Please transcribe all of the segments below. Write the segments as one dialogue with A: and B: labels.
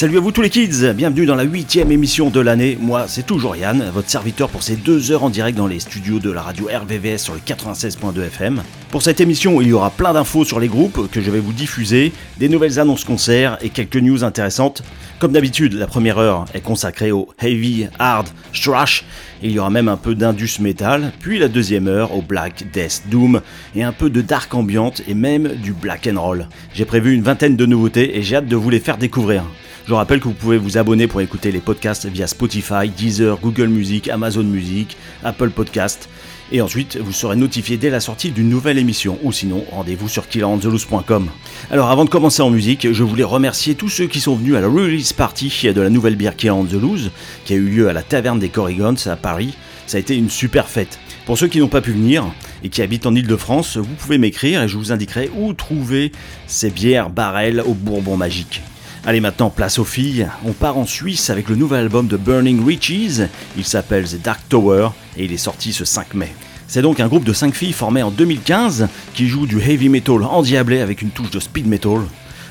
A: Salut à vous tous les kids, bienvenue dans la huitième émission de l'année. Moi, c'est toujours Yann, votre serviteur pour ces deux heures en direct dans les studios de la radio RVVS sur le 96.2 FM. Pour cette émission, il y aura plein d'infos sur les groupes que je vais vous diffuser, des nouvelles annonces concerts et quelques news intéressantes. Comme d'habitude, la première heure est consacrée au heavy, hard, thrash. Il y aura même un peu d'indus metal, puis la deuxième heure au black, death, doom et un peu de dark ambiante et même du black and roll. J'ai prévu une vingtaine de nouveautés et j'ai hâte de vous les faire découvrir. Je rappelle que vous pouvez vous abonner pour écouter les podcasts via Spotify, Deezer, Google Music, Amazon Music, Apple Podcast. Et ensuite, vous serez notifié dès la sortie d'une nouvelle émission, ou sinon, rendez-vous sur killerandtheloose.com. Alors avant de commencer en musique, je voulais remercier tous ceux qui sont venus à la release party de la nouvelle bière Killer the qui a eu lieu à la taverne des Corrigons à Paris. Ça a été une super fête. Pour ceux qui n'ont pas pu venir et qui habitent en Ile-de-France, vous pouvez m'écrire et je vous indiquerai où trouver ces bières barrels au bourbon magique. Allez maintenant, place aux filles. On part en Suisse avec le nouvel album de Burning Riches. Il s'appelle The Dark Tower et il est sorti ce 5 mai. C'est donc un groupe de 5 filles formé en 2015 qui joue du heavy metal endiablé avec une touche de speed metal.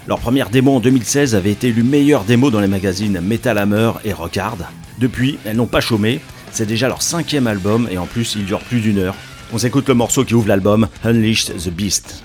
A: Leur première démo en 2016 avait été élue meilleure démo dans les magazines Metal Hammer et Rock Hard. Depuis, elles n'ont pas chômé. C'est déjà leur cinquième album et en plus il dure plus d'une heure. On s'écoute le morceau qui ouvre l'album, Unleashed the Beast.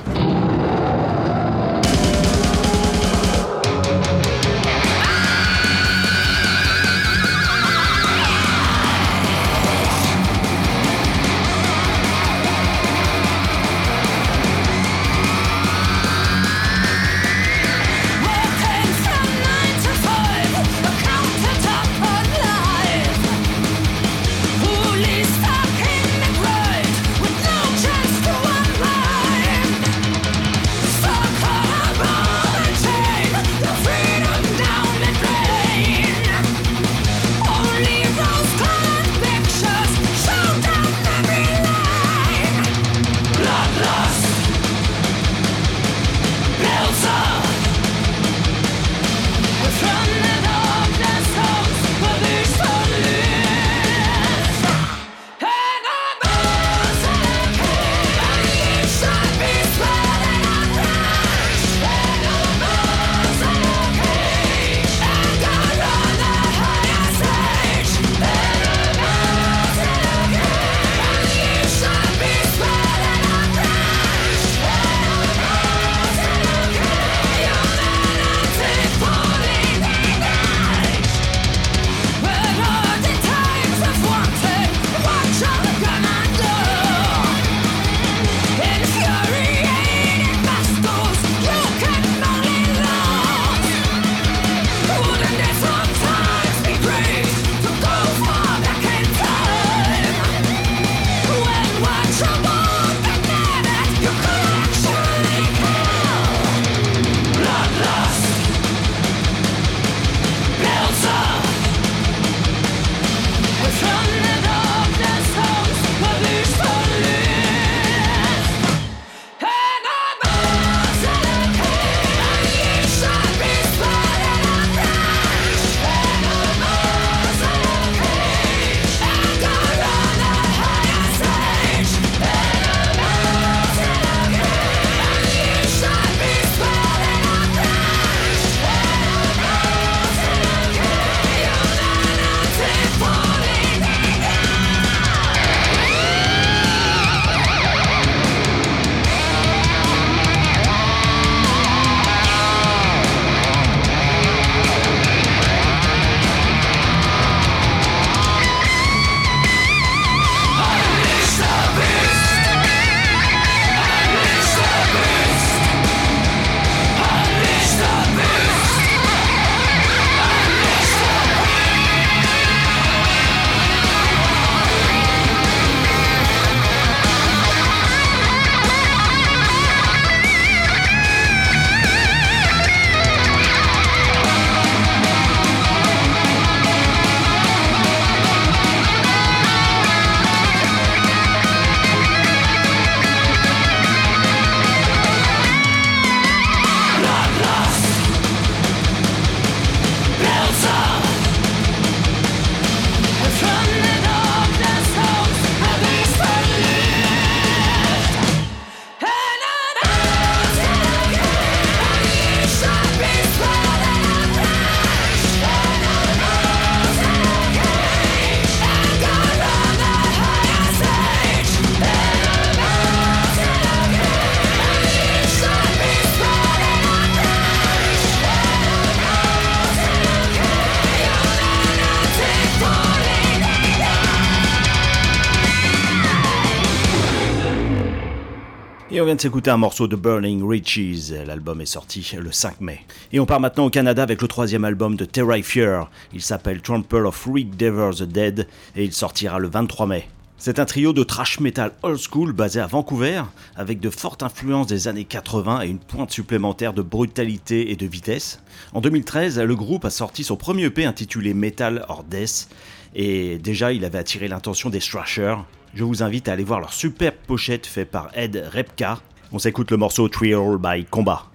A: Vient de s'écouter un morceau de Burning Riches. L'album est sorti le 5 mai. Et on part maintenant au Canada avec le troisième album de Terra Fear. Il s'appelle Trample of Freak Devers the Dead et il sortira le 23 mai. C'est un trio de thrash metal old school basé à Vancouver, avec de fortes influences des années 80 et une pointe supplémentaire de brutalité et de vitesse. En 2013, le groupe a sorti son premier EP intitulé Metal or Death, et déjà il avait attiré l'attention des thrashers, je vous invite à aller voir leur superbe pochette faite par Ed Repka. On s'écoute le morceau Trial by Combat.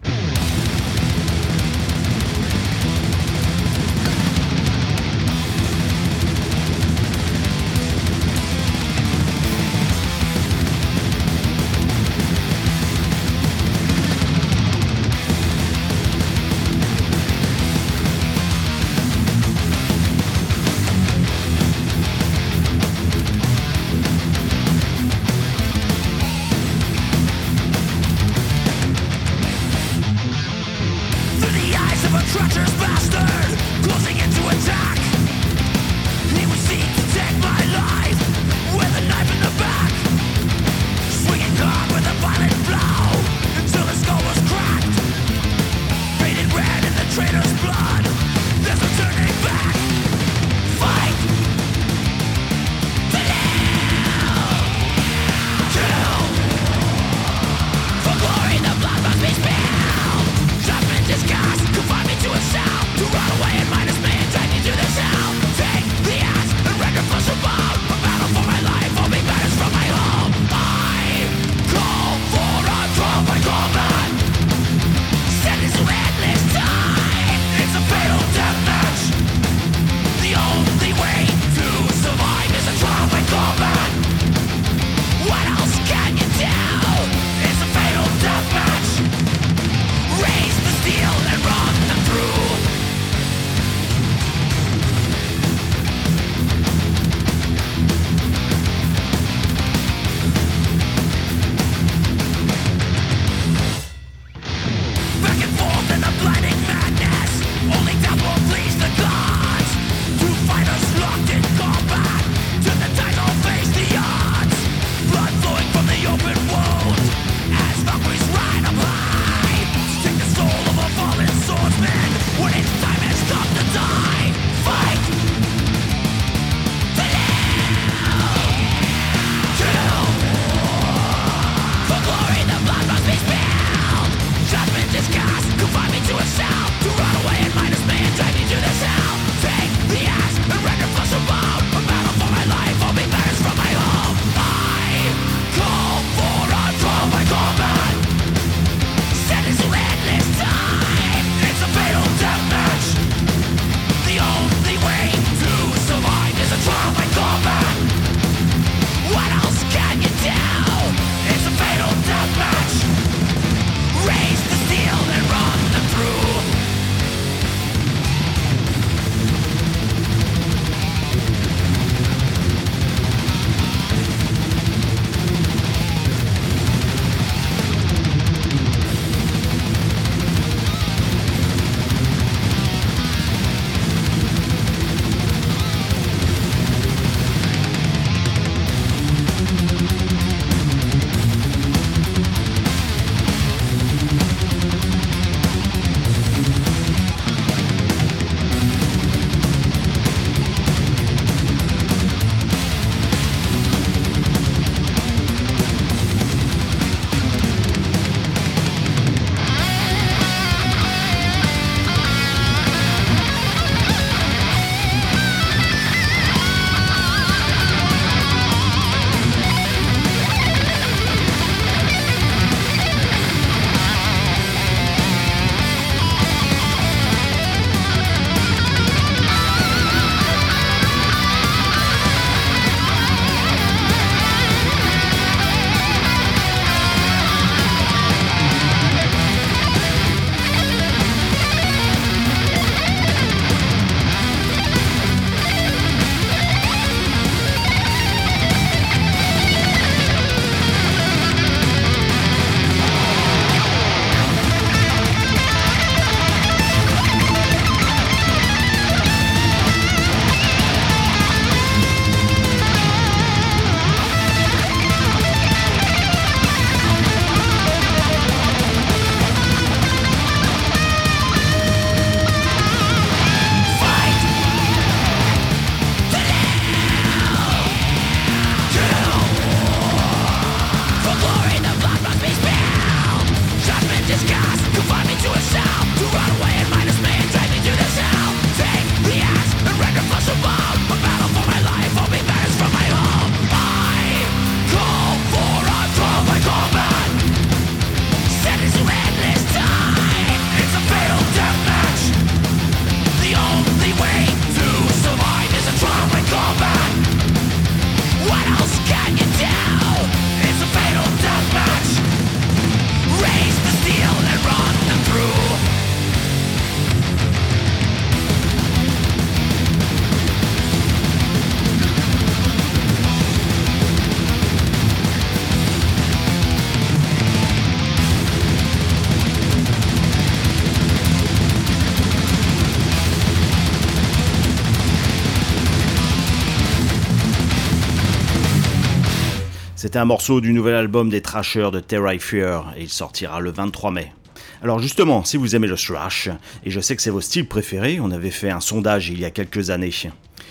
A: C'était un morceau du nouvel album des Trashers de Terra Fear et il sortira le 23 mai. Alors justement, si vous aimez le thrash, et je sais que c'est vos styles préférés, on avait fait un sondage il y a quelques années,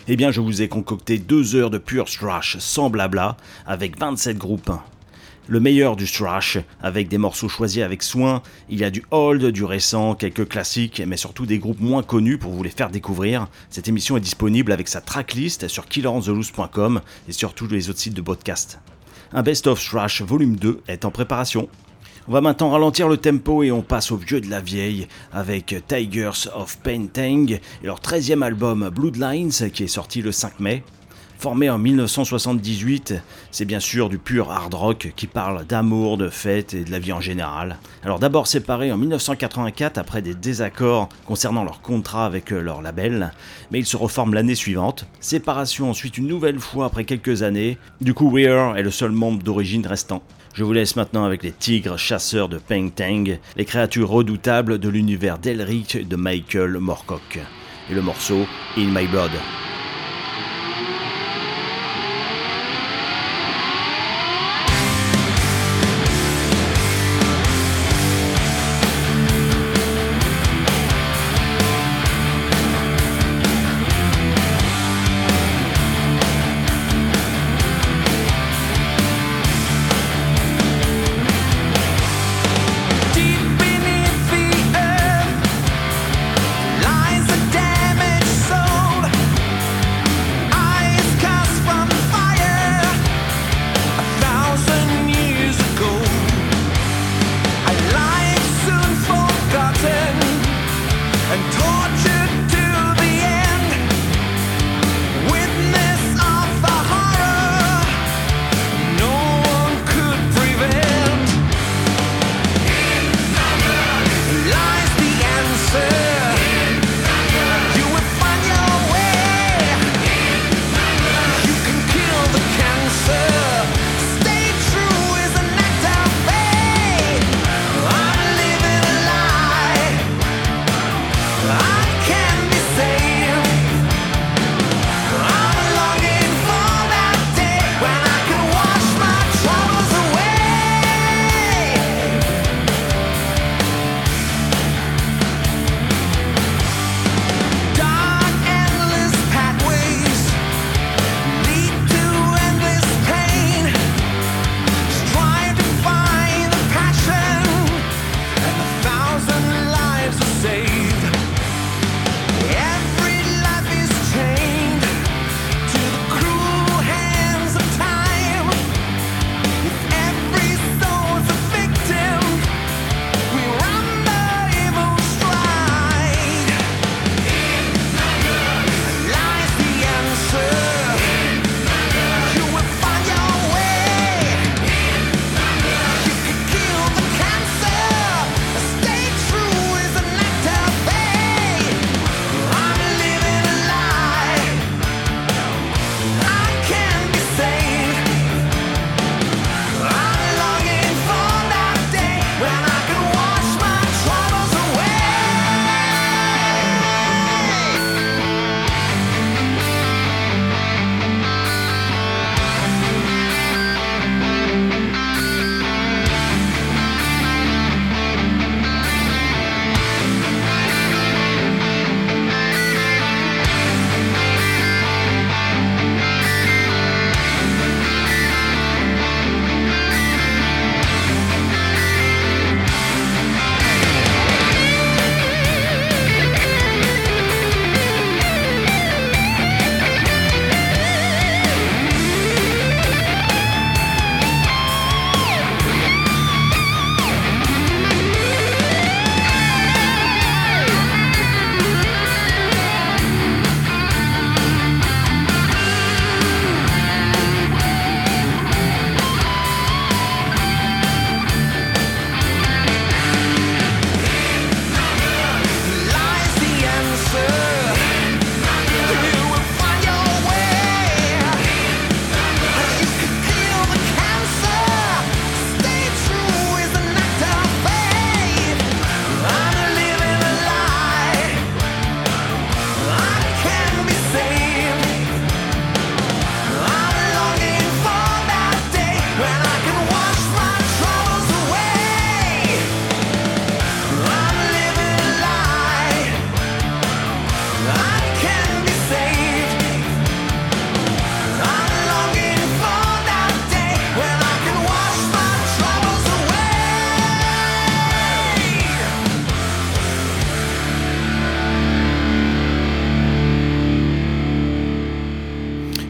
A: eh bien je vous ai concocté deux heures de pure thrash sans blabla avec 27 groupes le meilleur du thrash, avec des morceaux choisis avec soin. Il y a du old, du récent, quelques classiques, mais surtout des groupes moins connus pour vous les faire découvrir. Cette émission est disponible avec sa tracklist sur killerontheloose.com et sur tous les autres sites de podcast. Un Best of Thrash volume 2 est en préparation. On va maintenant ralentir le tempo et on passe au vieux de la vieille avec Tigers of Painting et leur 13e album Bloodlines qui est sorti le 5 mai. Formé en 1978, c'est bien sûr du pur hard rock qui parle d'amour, de fête et de la vie en général. Alors d'abord séparés en 1984 après des désaccords concernant leur contrat avec euh, leur label, mais ils se reforment l'année suivante. Séparation ensuite une nouvelle fois après quelques années. Du coup Weir est le seul membre d'origine restant. Je vous laisse maintenant avec les tigres chasseurs de Peng Tang, les créatures redoutables de l'univers d'Elric de Michael Moorcock. Et le morceau In My Blood.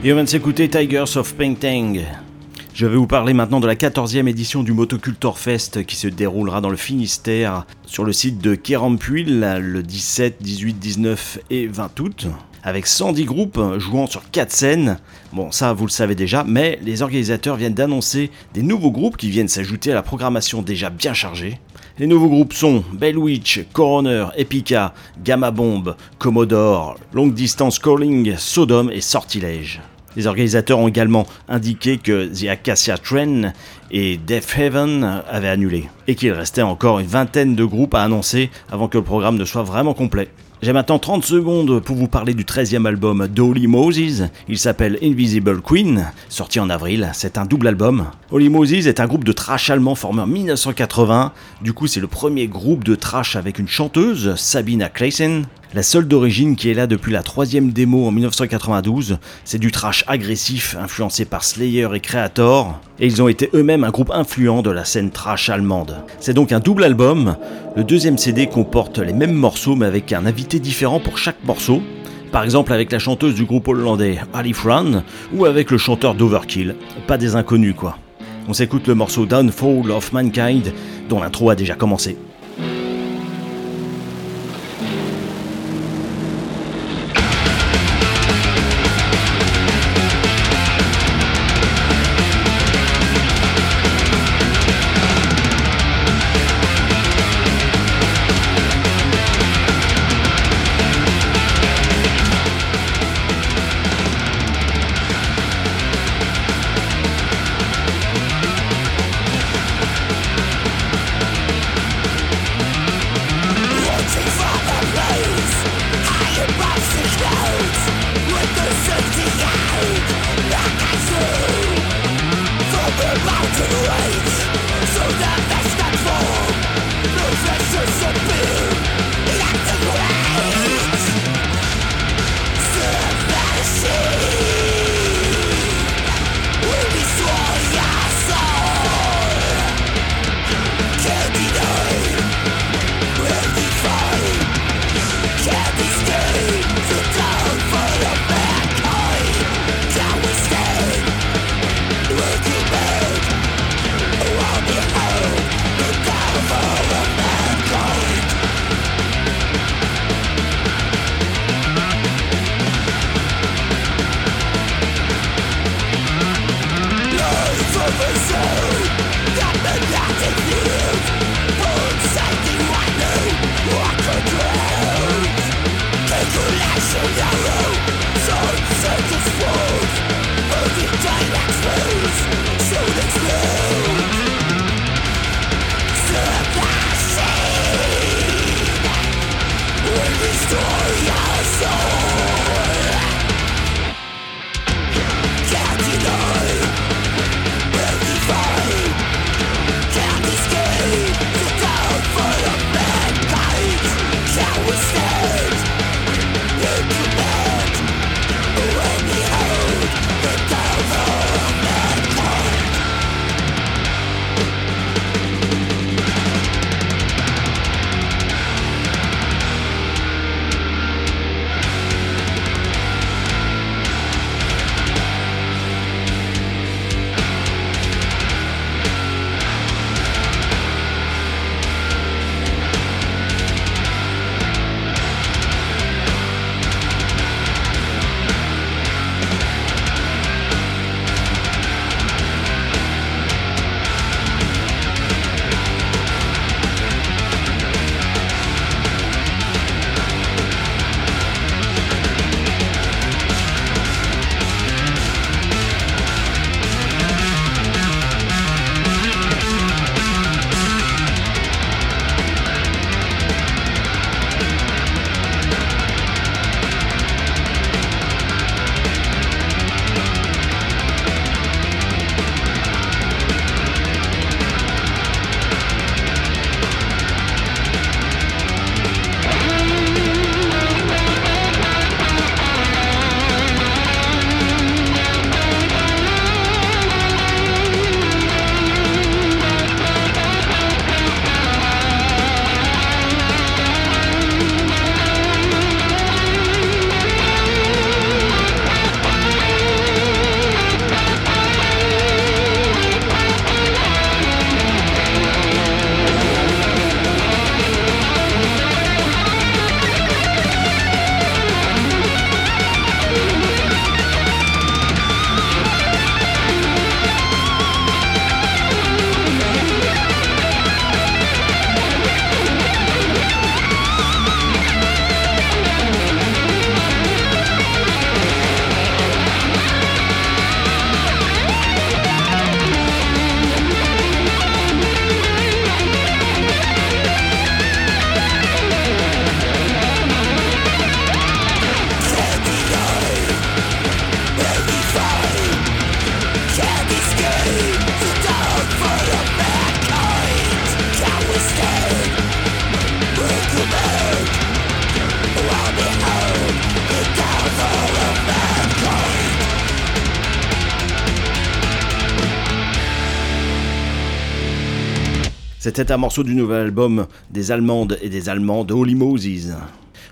A: Et on s'écouter Tigers of Painting. Je vais vous parler maintenant de la 14e édition du Motocultor Fest qui se déroulera dans le Finistère sur le site de Kérampuil le 17, 18, 19 et 20 août avec 110 groupes jouant sur 4 scènes. Bon, ça vous le savez déjà, mais les organisateurs viennent d'annoncer des nouveaux groupes qui viennent s'ajouter à la programmation déjà bien chargée. Les nouveaux groupes sont Bellwitch, Coroner, Epica, Gamma Bomb, Commodore, Long Distance Calling, Sodom et Sortilège. Les organisateurs ont également indiqué que The Acacia Train et Death Heaven avaient annulé, et qu'il restait encore une vingtaine de groupes à annoncer avant que le programme ne soit vraiment complet. J'ai maintenant 30 secondes pour vous parler du 13e album d'Holy Moses. Il s'appelle Invisible Queen, sorti en avril. C'est un double album. Holy Moses est un groupe de trash allemand formé en 1980. Du coup, c'est le premier groupe de trash avec une chanteuse, Sabina Kleissen. La seule d'origine qui est là depuis la troisième démo en 1992, c'est du trash agressif influencé par Slayer et Creator, et ils ont été eux-mêmes un groupe influent de la scène trash allemande. C'est donc un double album, le deuxième CD comporte les mêmes morceaux mais avec un invité différent pour chaque morceau, par exemple avec la chanteuse du groupe hollandais Ali Fran ou avec le chanteur d'Overkill, pas des inconnus quoi. On s'écoute le morceau Downfall of Mankind dont l'intro a déjà commencé. C'était un morceau du nouvel album des Allemandes et des Allemands de Holy Moses.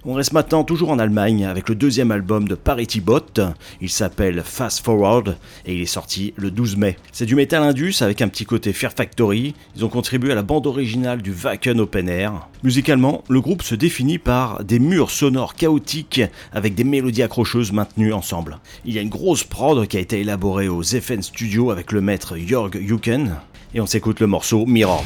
A: On reste maintenant toujours en Allemagne avec le deuxième album de Parity Bot. Il s'appelle Fast Forward et il est sorti le 12 mai. C'est du metal indus avec un petit côté Fear Factory. Ils ont contribué à la bande originale du Wacken Open Air. Musicalement, le groupe se définit par des murs sonores chaotiques avec des mélodies accrocheuses maintenues ensemble. Il y a une grosse prod qui a été élaborée aux FN Studio avec le maître Jörg Juken et on s'écoute le morceau Mirrors.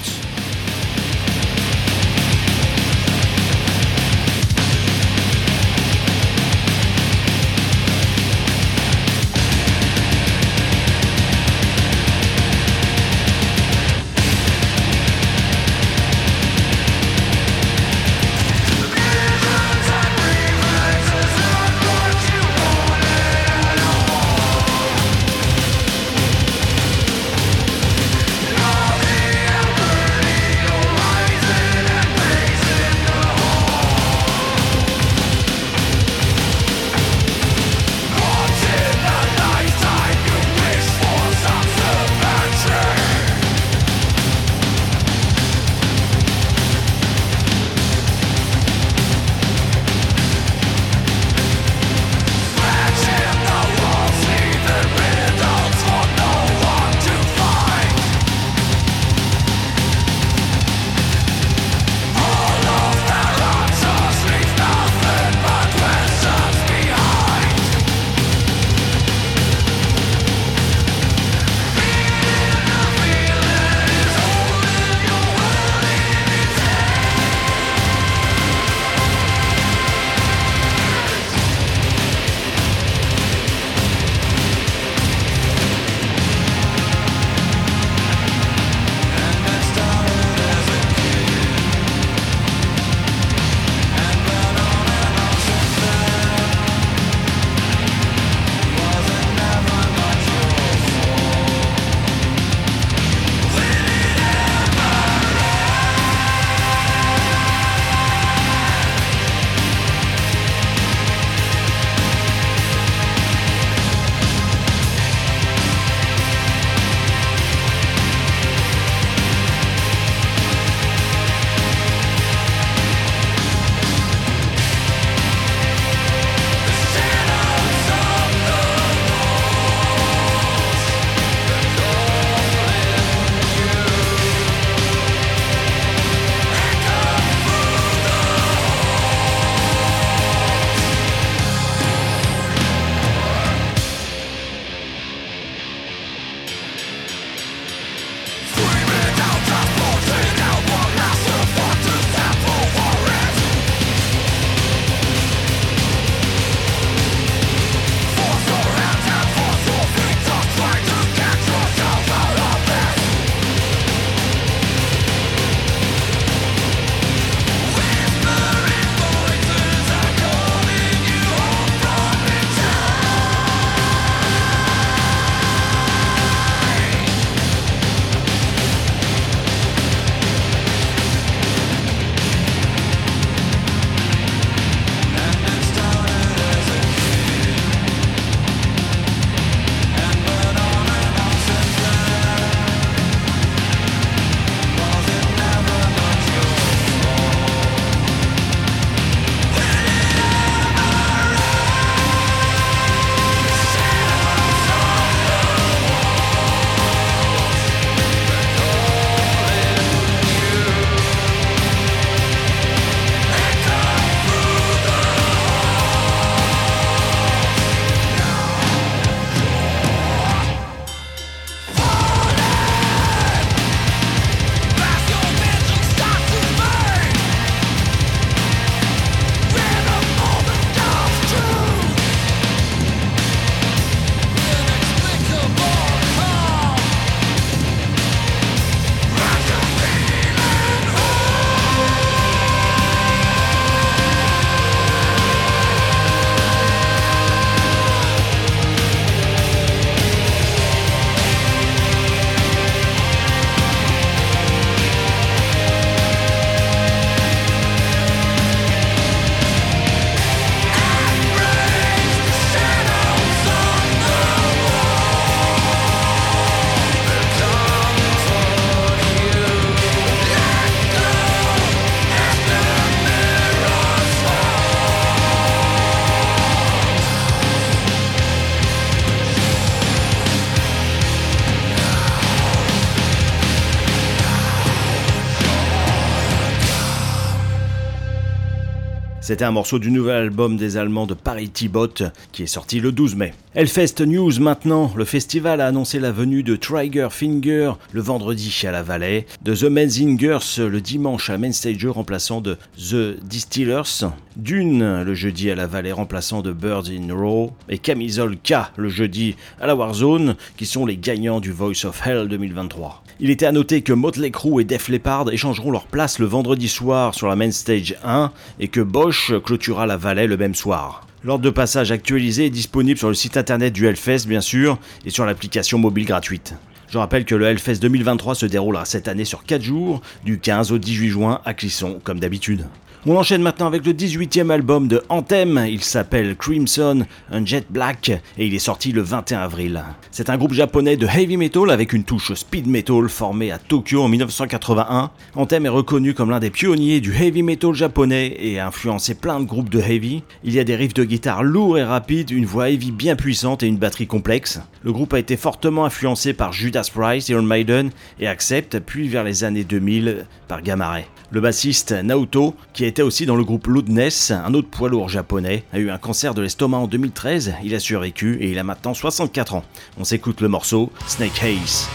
A: C'était un morceau du nouvel album des Allemands de Paris Tibot qui est sorti le 12 mai. Hellfest News maintenant, le festival a annoncé la venue de Trigger Finger le vendredi à la Vallée, de The Menzingers le dimanche à Main Stage remplaçant de The Distillers, Dune le jeudi à la Vallée remplaçant de Birds in Row et Camisole K le jeudi à la Warzone qui sont les gagnants du Voice of Hell 2023. Il était à noter que Motley Crue et Def Leppard échangeront leur place le vendredi soir sur la Main Stage 1 et que Bosch clôturera la Vallée le même soir. L'ordre de passage actualisé est disponible sur le site internet du Hellfest bien sûr et sur l'application mobile gratuite. Je rappelle que le Hellfest 2023 se déroulera cette année sur 4 jours, du 15 au 18 juin à Clisson comme d'habitude. On enchaîne maintenant avec le 18e album de Anthem, il s'appelle Crimson, un Jet Black et il est sorti le 21 avril. C'est un groupe japonais de heavy metal avec une touche speed metal formé à Tokyo en 1981. Anthem est reconnu comme l'un des pionniers du heavy metal japonais et a influencé plein de groupes de heavy. Il y a des riffs de guitare lourds et rapides, une voix heavy bien puissante et une batterie complexe. Le groupe a été fortement influencé par Judas Priest, Iron Maiden et Accept, puis vers les années 2000 par Gamma Ray. Le bassiste Naoto, qui était aussi dans le groupe Loudness, un autre poids lourd japonais, a eu un cancer de l'estomac en 2013, il a survécu et il a maintenant 64 ans. On s'écoute le morceau Snake Haze.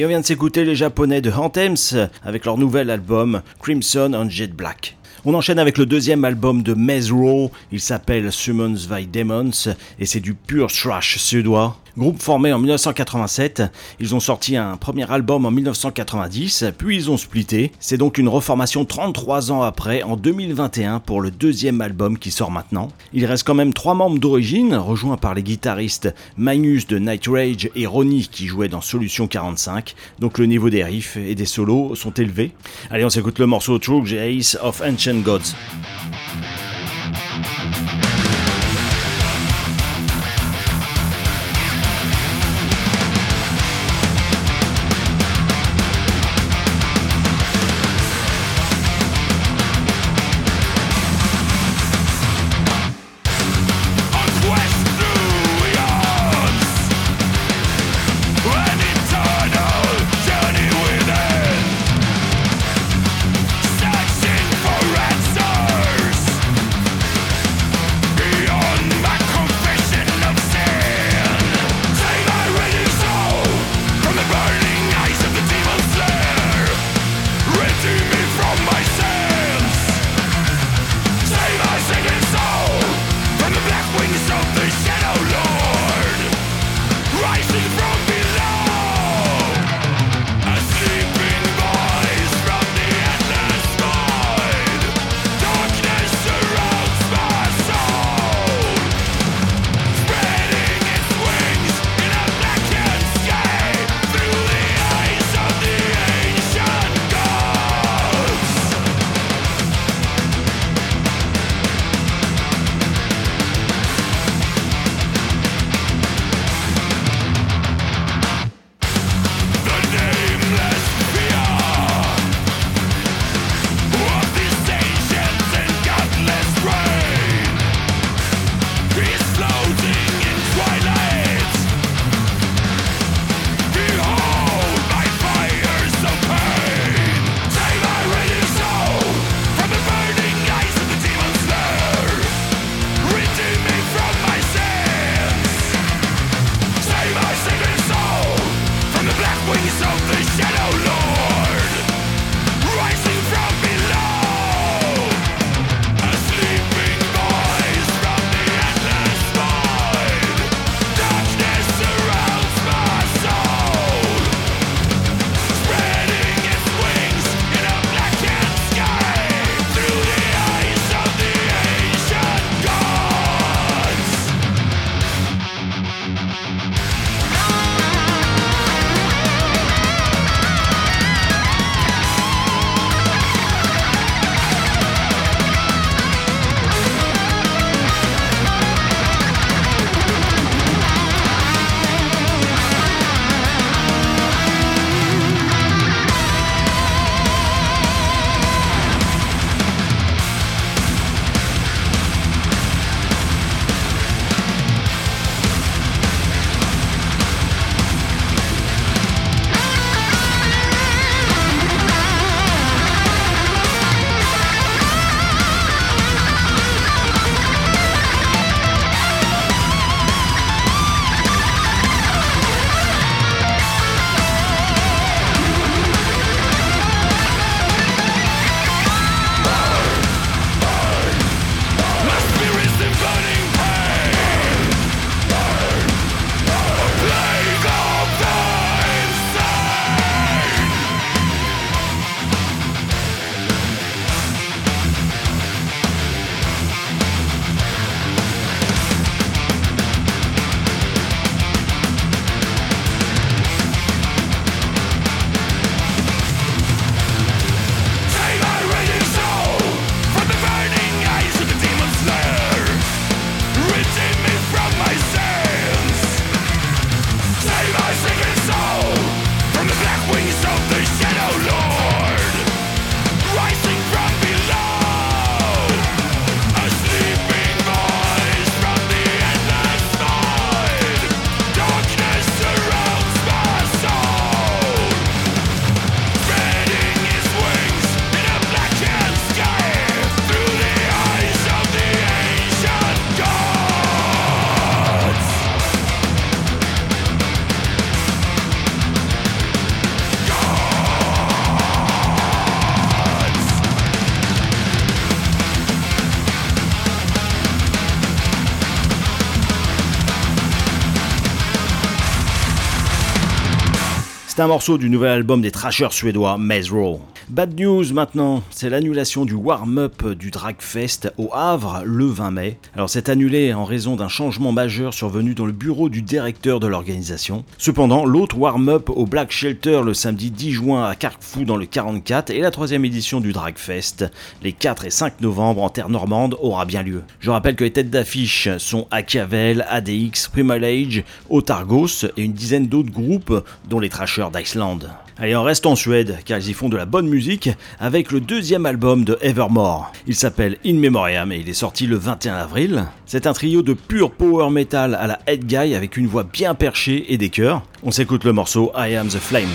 A: Et on vient de s'écouter les japonais de Anthems avec leur nouvel album Crimson on Jet Black. On enchaîne avec le deuxième album de Mezro, il s'appelle Summons by Demons et c'est du pur thrash suédois. Groupe formé en 1987, ils ont sorti un premier album en 1990, puis ils ont splitté. C'est donc une reformation 33 ans après, en 2021, pour le deuxième album qui sort maintenant. Il reste quand même trois membres d'origine, rejoints par les guitaristes Magnus de Night Rage et Ronnie qui jouaient dans Solution 45, donc le niveau des riffs et des solos sont élevés. Allez, on s'écoute le morceau True Ace of Ancient Gods. C'est un morceau du nouvel album des trashers suédois Maze. Bad news maintenant, c'est l'annulation du warm-up du Dragfest au Havre le 20 mai. Alors c'est annulé en raison d'un changement majeur survenu dans le bureau du directeur de l'organisation. Cependant, l'autre warm-up au Black Shelter le samedi 10 juin à Carquefou dans le 44 et la troisième édition du Dragfest les 4 et 5 novembre en terre normande aura bien lieu. Je rappelle que les têtes d'affiche sont Achiavel, ADX, Primal Age, Otargos et une dizaine d'autres groupes dont les Trashers d'Iceland. Allez, on reste en Suède, car ils y font de la bonne musique avec le deuxième album de Evermore. Il s'appelle In Memoriam et il est sorti le 21 avril. C'est un trio de pur power metal à la head guy avec une voix bien perchée et des chœurs. On s'écoute le morceau I Am the Flame.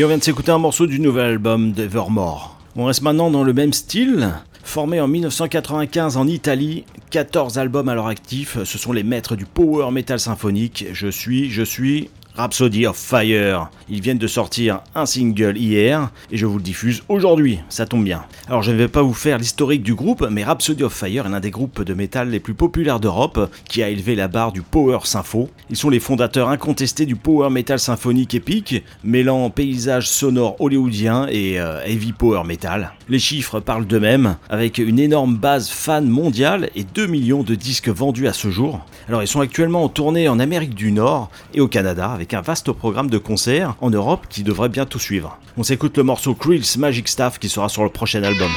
B: Et on vient de s'écouter un morceau du nouvel album d'Evermore. On reste maintenant dans le même style. Formé en 1995 en Italie, 14 albums à leur actif, ce sont les maîtres du power metal symphonique. Je suis, je suis Rhapsody of Fire. Ils viennent de sortir un single hier et je vous le diffuse aujourd'hui, ça tombe bien. Alors je ne vais pas vous faire l'historique du groupe, mais Rhapsody of Fire est l'un des groupes de métal les plus populaires d'Europe qui a élevé la barre du power sympho. Ils sont les fondateurs incontestés du power metal symphonique épique, mêlant paysage sonore hollywoodien et euh, heavy power metal. Les chiffres parlent d'eux-mêmes, avec une énorme base fan mondiale et 2 millions de disques vendus à ce jour. Alors ils sont actuellement en tournée en Amérique du Nord et au Canada avec un vaste programme de concerts en Europe qui devrait bientôt suivre. On s'écoute le morceau Krill's Magic Staff qui sera sur le prochain album.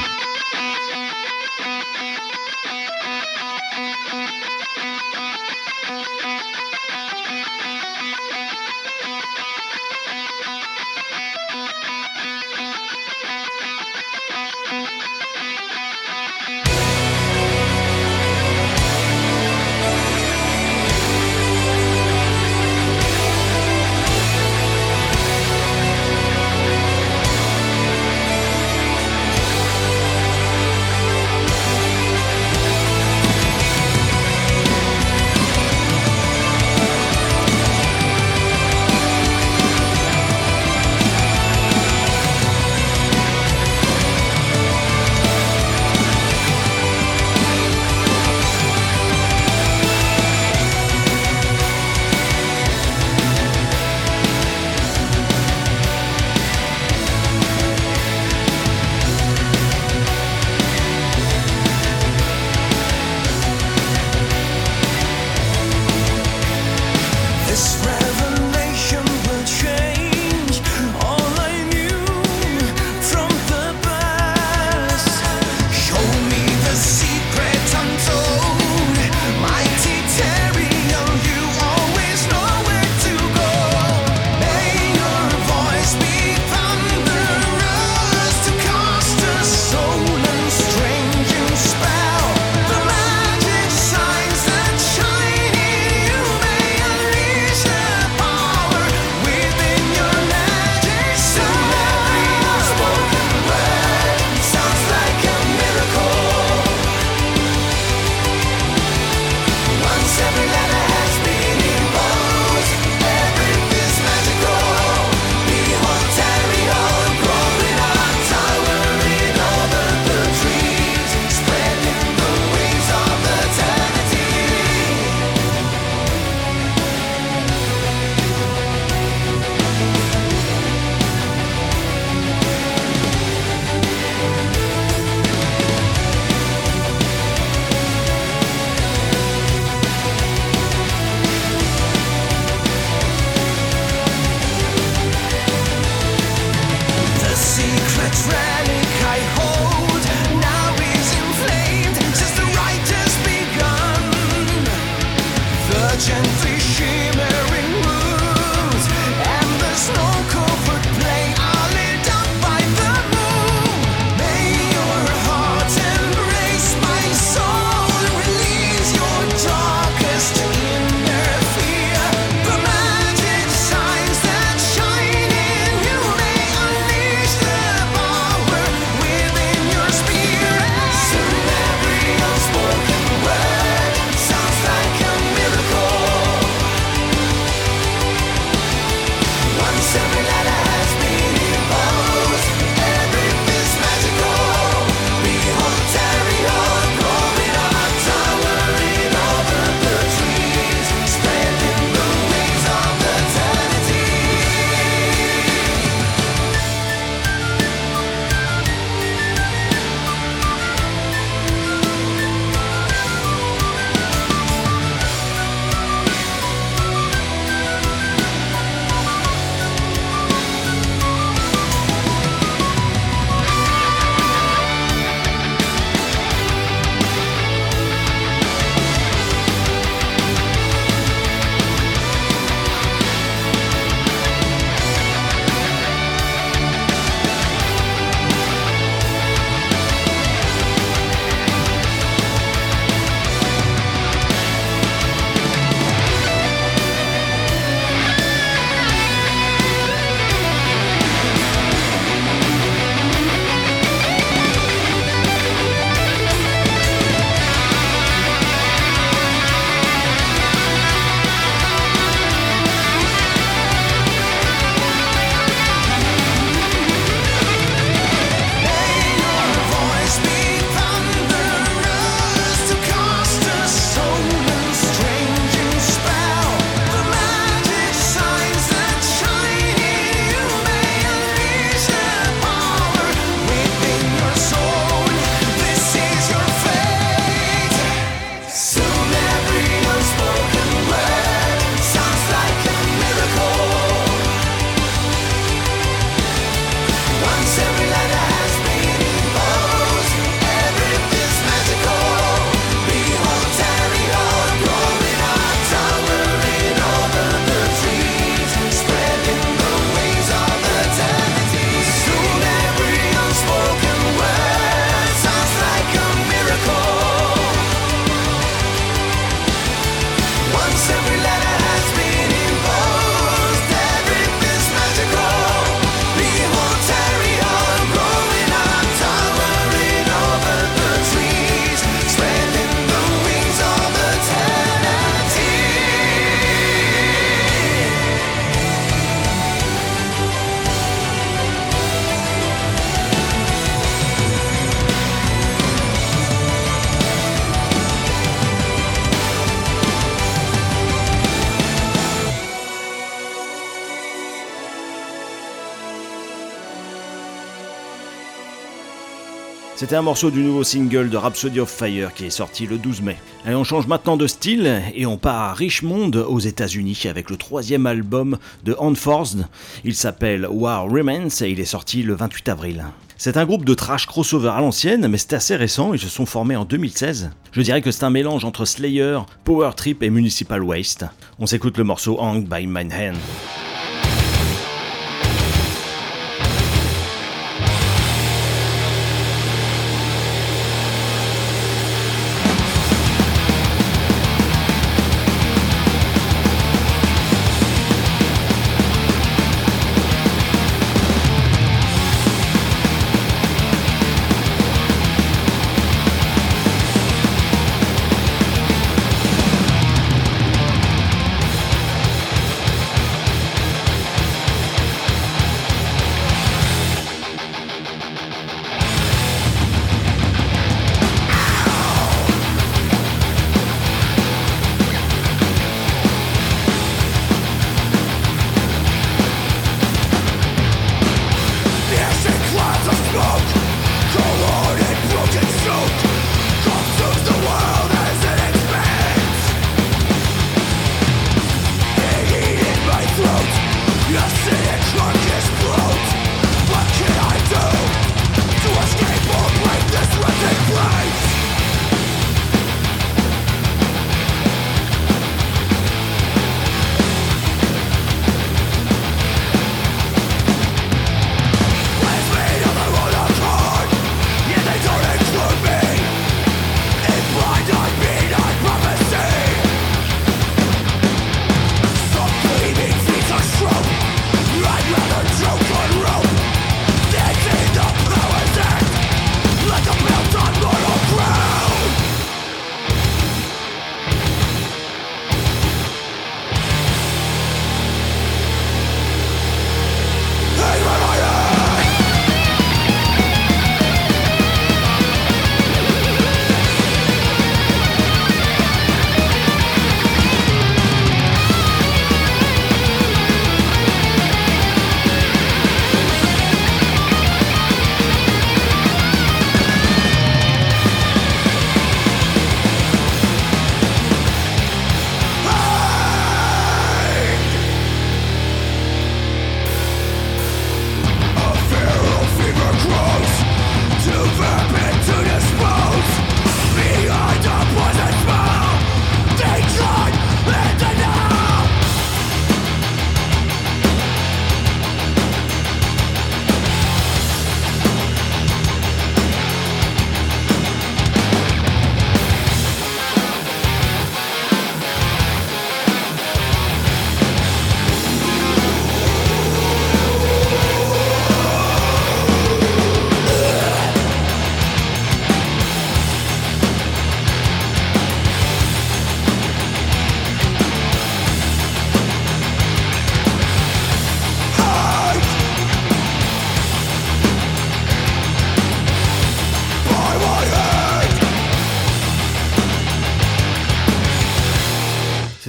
A: C'était un morceau du nouveau single de Rhapsody of Fire qui est sorti le 12 mai. Allez, on change maintenant de style et on part à Richmond aux États-Unis avec le troisième album de Unforced. Il s'appelle War Remains et il est sorti le 28 avril. C'est un groupe de trash crossover à l'ancienne, mais c'est assez récent, ils se sont formés en 2016. Je dirais que c'est un mélange entre Slayer, Power Trip et Municipal Waste. On s'écoute le morceau Hang by My Hand.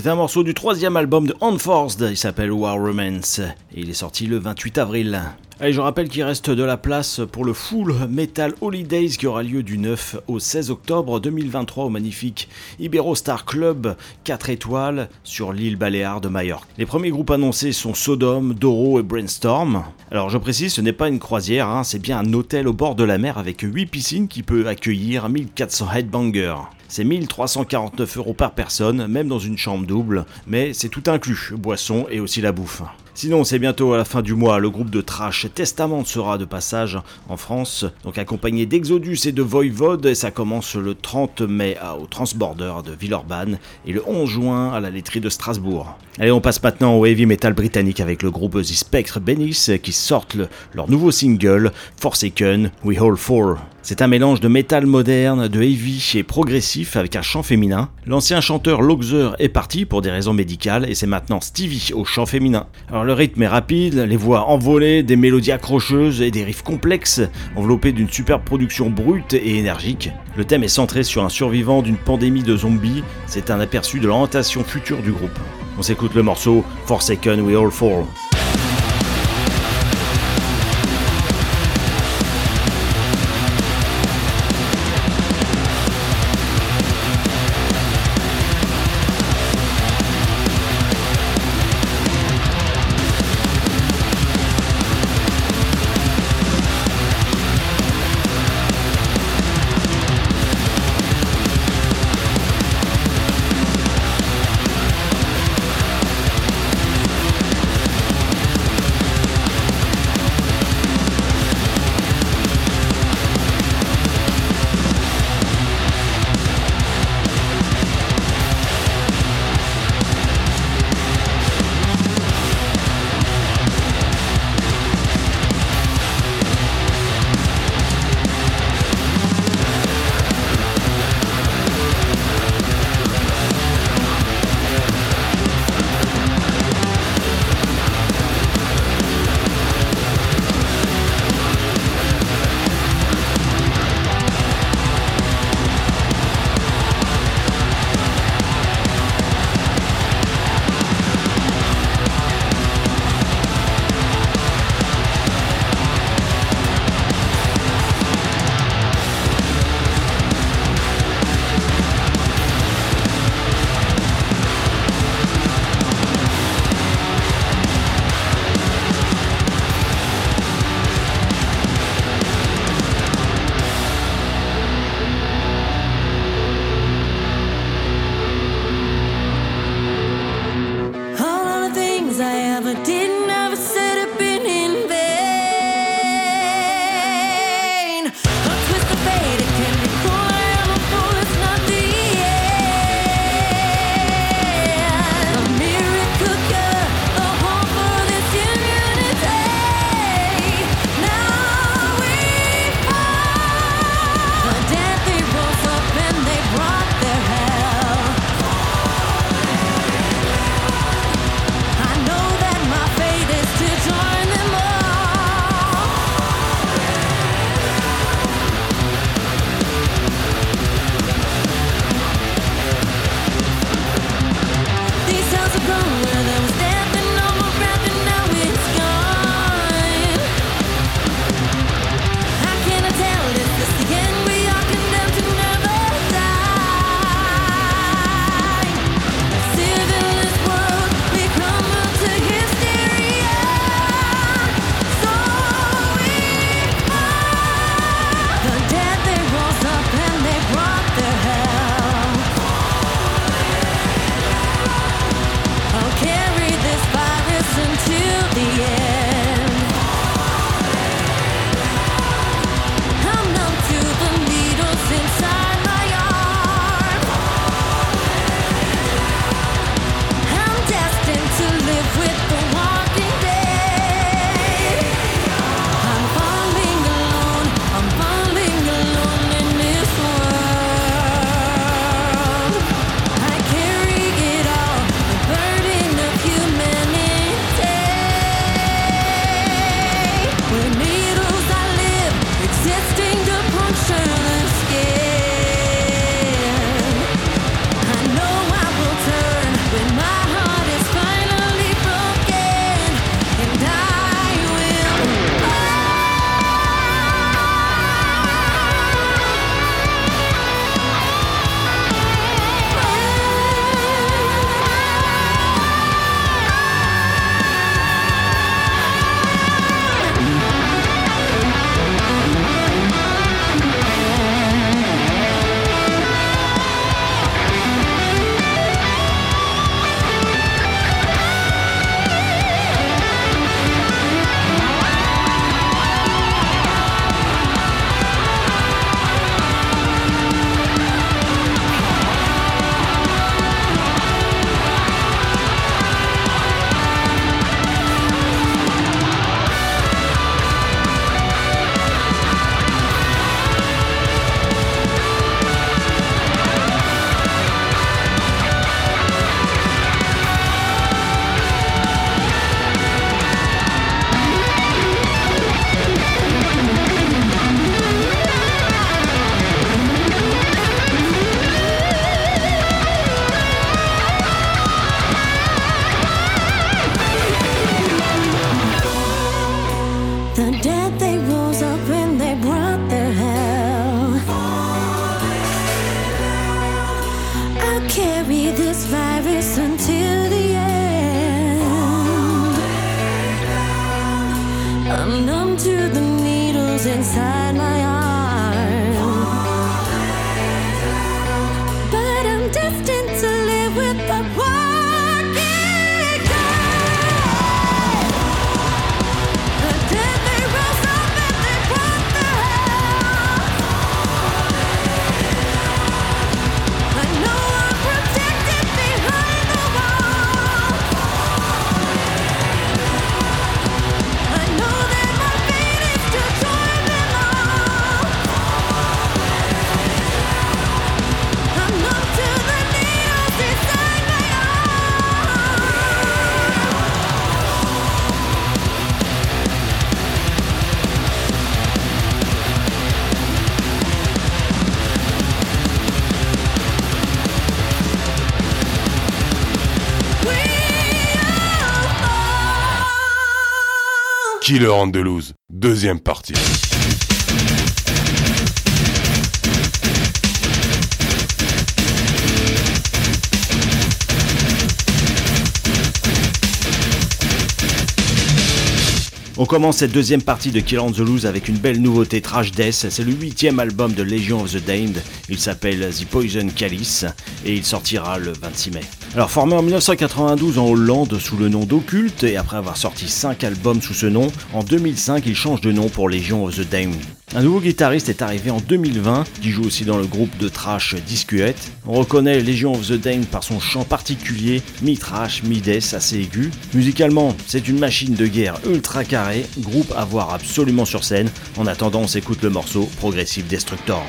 A: C'est un morceau du troisième album de Unforced, il s'appelle War Romance, et il est sorti le 28 avril. Allez, je rappelle qu'il reste de la place pour le Full Metal Holidays qui aura lieu du 9 au 16 octobre 2023 au magnifique Ibero Star Club 4 étoiles sur l'île Baléare de Majorque. Les premiers groupes annoncés sont Sodom, Doro et Brainstorm. Alors je précise, ce n'est pas une croisière, hein, c'est bien un hôtel au bord de la mer avec 8 piscines qui peut accueillir 1400 headbangers. C'est 1349 euros par personne, même dans une chambre double, mais c'est tout inclus, boisson et aussi la bouffe. Sinon, c'est bientôt à la fin du mois, le groupe de trash Testament sera de passage en France, donc accompagné d'Exodus et de Voivode, et ça commence le 30 mai au Transborder de Villeurbanne et le 11 juin à la laiterie de Strasbourg. Allez, on passe maintenant au heavy metal britannique avec le groupe The Spectre Benis qui sortent leur nouveau single Forsaken We All For. C'est un mélange de métal moderne, de heavy et progressif avec un chant féminin. L'ancien chanteur Loxer est parti pour des raisons médicales et c'est maintenant Stevie au chant féminin. Alors le rythme est rapide, les voix envolées, des mélodies accrocheuses et des riffs complexes, enveloppés d'une superbe production brute et énergique. Le thème est centré sur un survivant d'une pandémie de zombies, c'est un aperçu de l'orientation future du groupe. On s'écoute le morceau Forsaken We All Fall.
C: Killer Andalouse, deuxième partie.
D: On commence cette deuxième partie de Kill on the Loose avec une belle nouveauté Trash Death. C'est le huitième album de Legion of the Damned. Il s'appelle The Poison Calice et il sortira le 26 mai. Alors formé en 1992 en Hollande sous le nom d'Occulte et après avoir sorti 5 albums sous ce nom, en 2005 il change de nom pour Legion of the Damned. Un nouveau guitariste est arrivé en 2020, qui joue aussi dans le groupe de trash Discuet. On reconnaît Legion of the Damned par son chant particulier, mi-trash, mi-death, assez aigu. Musicalement, c'est une machine de guerre ultra carré, groupe à voir absolument sur scène. En attendant, on s'écoute le morceau Progressive Destructor.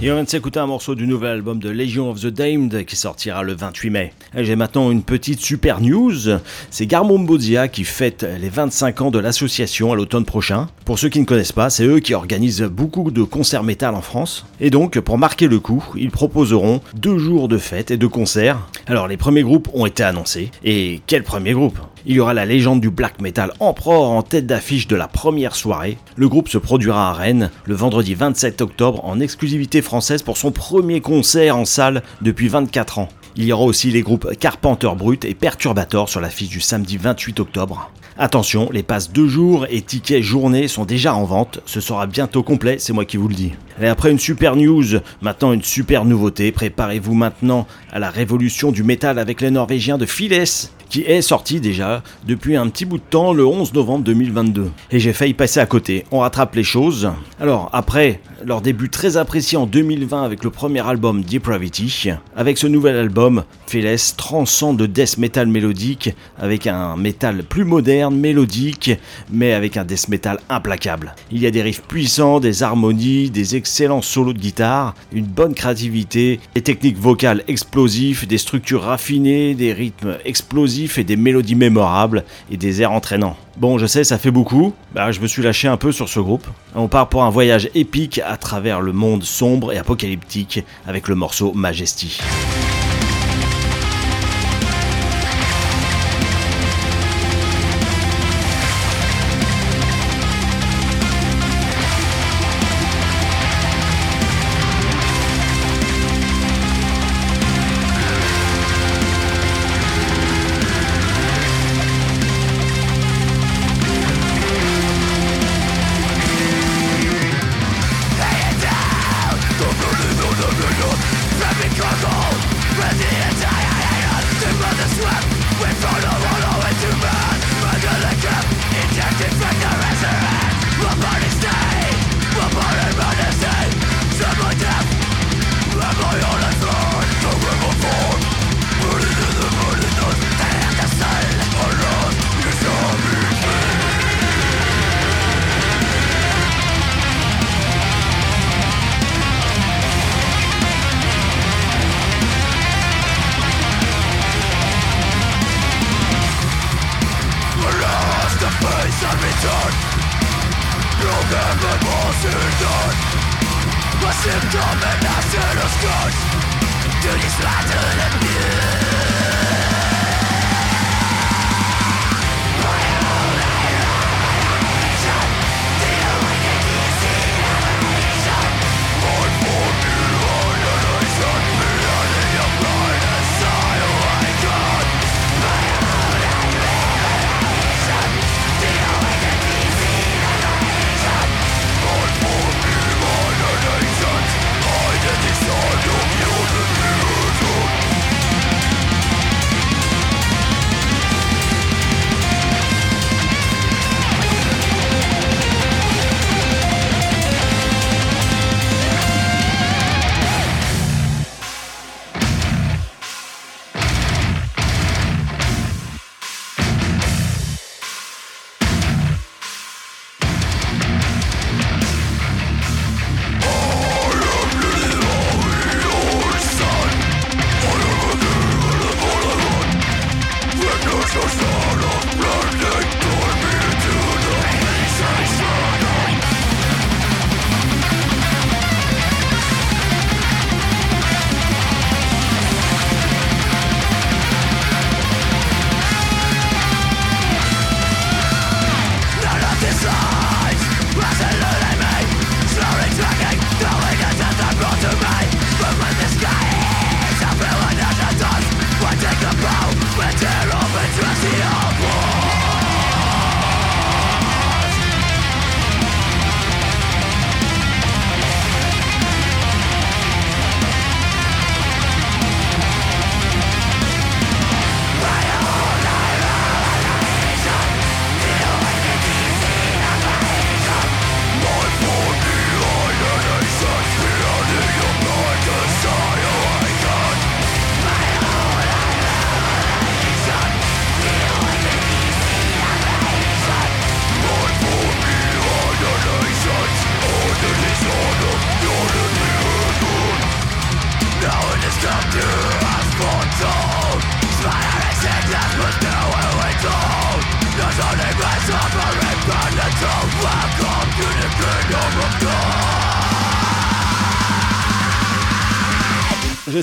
A: Et on vient de s'écouter un morceau du nouvel album de Legion of the Damned qui sortira le 28 mai. J'ai maintenant une petite super news. C'est Garmon Bozia qui fête les 25 ans de l'association à l'automne prochain. Pour ceux qui ne connaissent pas, c'est eux qui organisent beaucoup de concerts métal en France. Et donc, pour marquer le coup, ils proposeront deux jours de fêtes et de concerts. Alors, les premiers groupes ont été annoncés. Et quel premier groupe? Il y aura la légende du black metal Emperor en tête d'affiche de la première soirée. Le groupe se produira à Rennes le vendredi 27 octobre en exclusivité pour son premier concert en salle depuis 24 ans. Il y aura aussi les groupes Carpenter Brut et Perturbator sur l'affiche du samedi 28 octobre. Attention, les passes 2 jours et tickets journée sont déjà en vente. Ce sera bientôt complet, c'est moi qui vous le dis. Et après une super news, maintenant une super nouveauté. Préparez-vous maintenant à la révolution du métal avec les Norvégiens de Files qui est sorti déjà depuis un petit bout de temps le 11 novembre 2022. Et j'ai failli passer à côté, on rattrape les choses. Alors après leur début très apprécié en 2020 avec le premier album Depravity, avec ce nouvel album, Feles transcende de death metal mélodique avec un métal plus moderne, mélodique, mais avec un death metal implacable. Il y a des riffs puissants, des harmonies, des excellents solos de guitare, une bonne créativité, des techniques vocales explosives, des structures raffinées, des rythmes explosifs et des mélodies mémorables et des airs entraînants. Bon, je sais, ça fait beaucoup, bah, je me suis lâché un peu sur ce groupe. On part pour un voyage épique à travers le monde sombre et apocalyptique avec le morceau Majesty.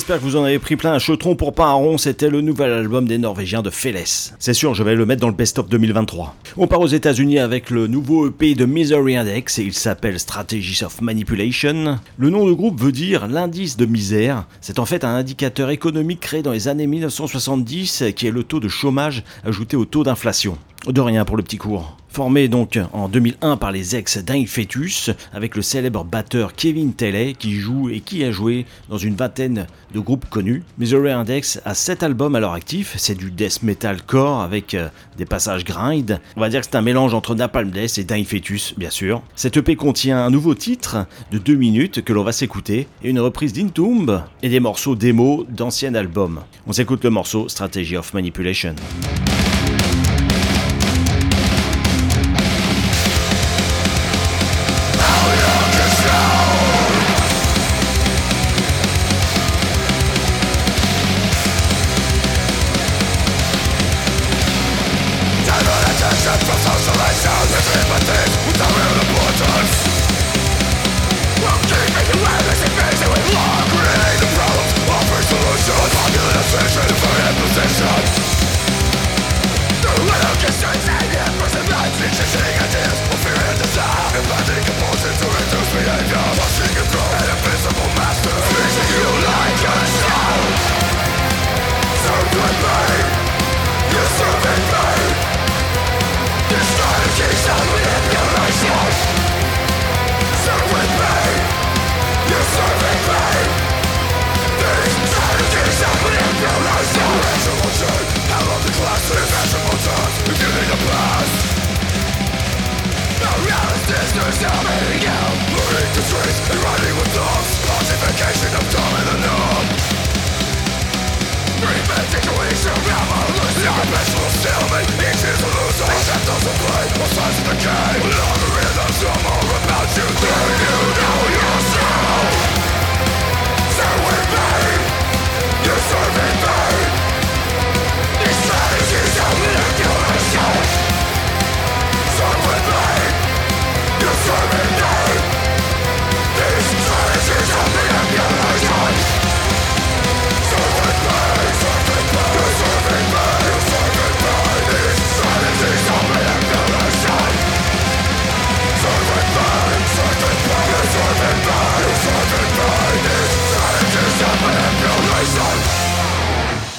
A: J'espère que vous en avez pris plein un chautron pour pas un rond, c'était le nouvel album des Norvégiens de Feles. C'est sûr, je vais le mettre dans le best-of 2023. On part aux États-Unis avec le nouveau EP de Misery Index et il s'appelle Strategies of Manipulation. Le nom du groupe veut dire l'indice de misère. C'est en fait un indicateur économique créé dans les années 1970 qui est le taux de chômage ajouté au taux d'inflation. De rien pour le petit cours. Formé donc en 2001 par les ex d'Ing Fetus, avec le célèbre batteur Kevin Telley qui joue et qui a joué dans une vingtaine de groupes connus. Misery Index a 7 albums à leur actif, c'est du death metal core avec euh, des passages grind. On va dire que c'est un mélange entre Napalm Death et Dying Fetus, bien sûr. Cette EP contient un nouveau titre de 2 minutes que l'on va s'écouter et une reprise d'Intomb et des morceaux démo d'anciens albums. On s'écoute le morceau Strategy of Manipulation.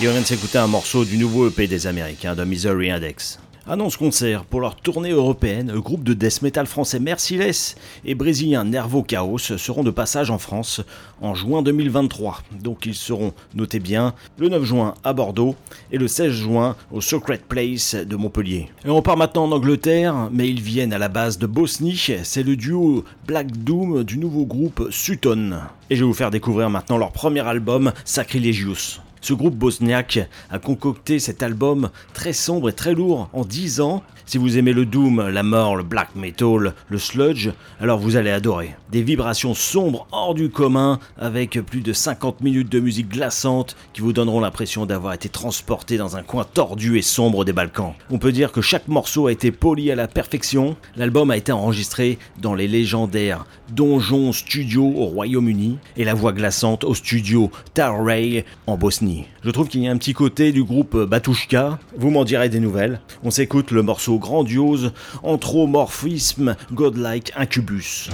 A: On vient de s'écouter un morceau du nouveau EP des Américains de Misery Index. Annonce concert pour leur tournée européenne, le groupe de death metal français Merciless et brésilien Nervo Chaos seront de passage en France en juin 2023. Donc ils seront, notez bien, le 9 juin à Bordeaux et le 16 juin au Secret Place de Montpellier. Et on part maintenant en Angleterre, mais ils viennent à la base de Bosnie. C'est le duo Black Doom du nouveau groupe Sutton. Et je vais vous faire découvrir maintenant leur premier album, Sacrilegious. Ce groupe bosniaque a concocté cet album très sombre et très lourd en 10 ans. Si vous aimez le doom, la mort, le black metal, le sludge, alors vous allez adorer. Des vibrations sombres hors du commun avec plus de 50 minutes de musique glaçante qui vous donneront l'impression d'avoir été transporté dans un coin tordu et sombre des Balkans. On peut dire que chaque morceau a été poli à la perfection. L'album a été enregistré dans les légendaires Donjon Studio au Royaume-Uni et la voix glaçante au studio Tarray en Bosnie. Je trouve qu'il y a un petit côté du groupe Batushka, vous m'en direz des nouvelles. On s'écoute le morceau grandiose Anthropomorphisme Godlike Incubus.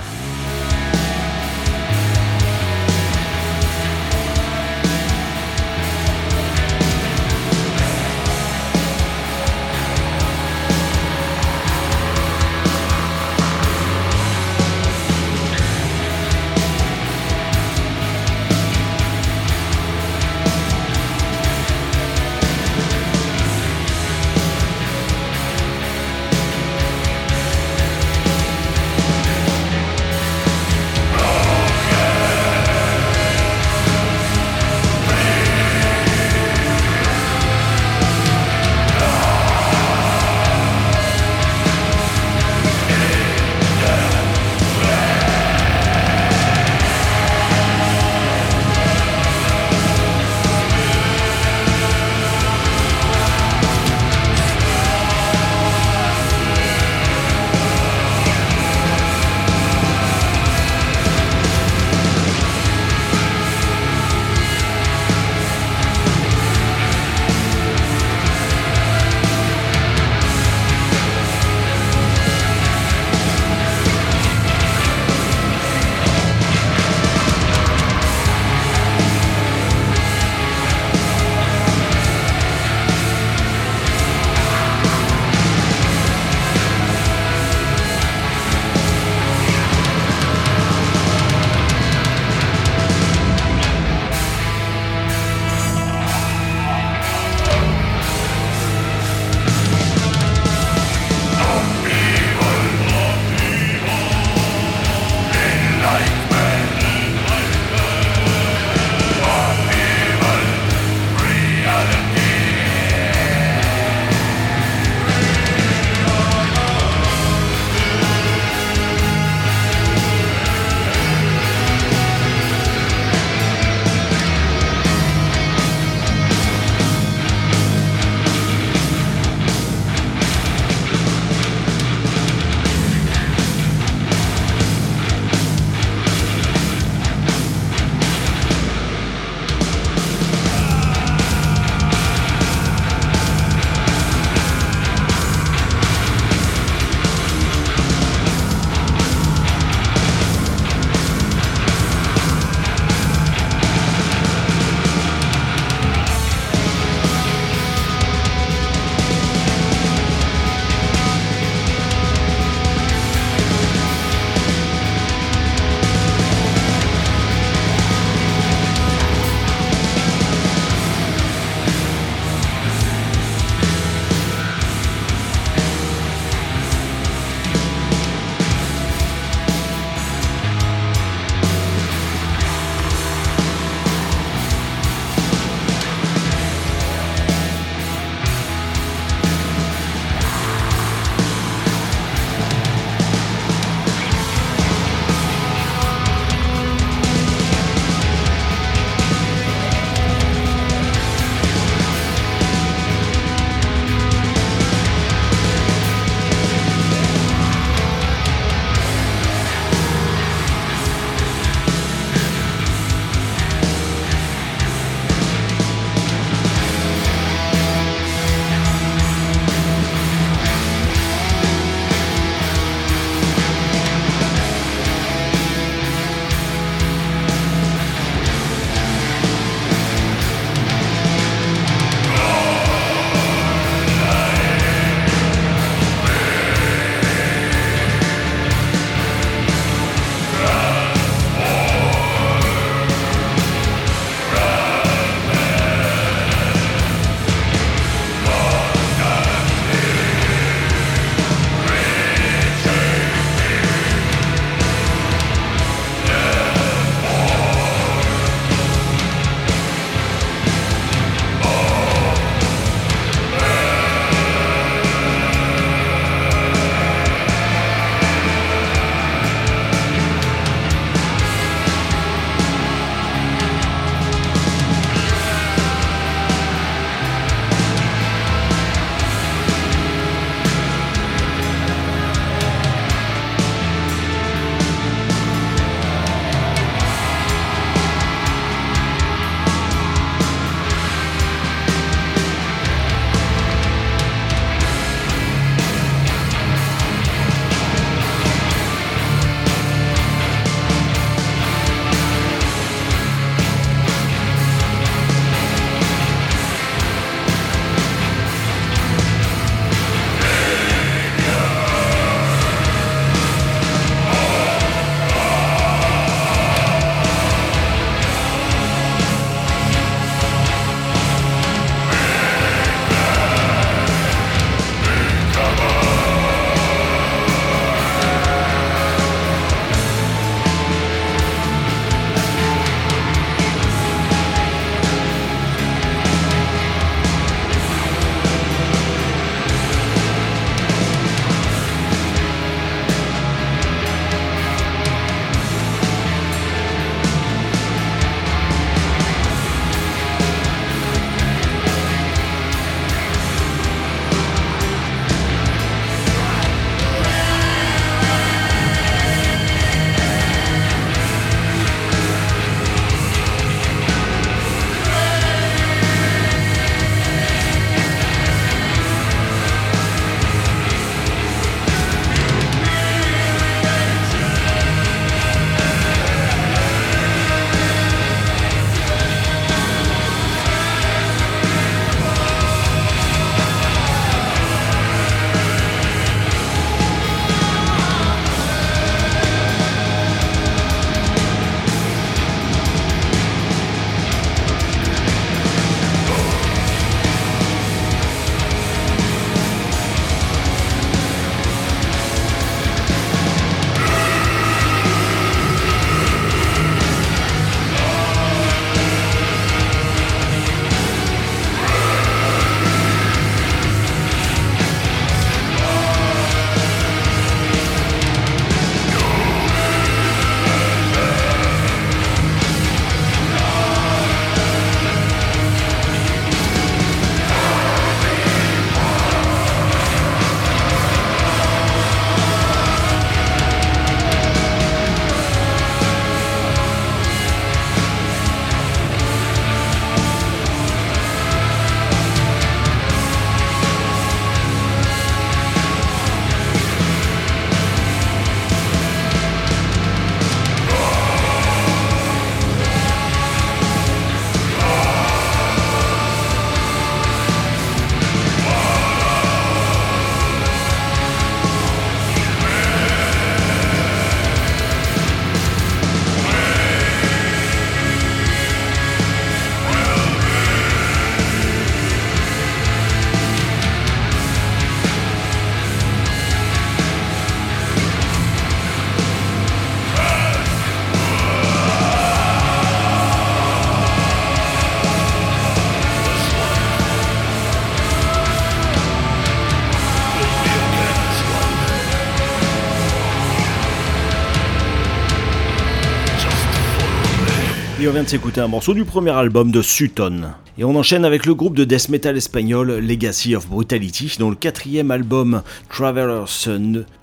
A: On vient de s'écouter un morceau du premier album de Sutton. Et on enchaîne avec le groupe de death metal espagnol Legacy of Brutality, dont le quatrième album Travelers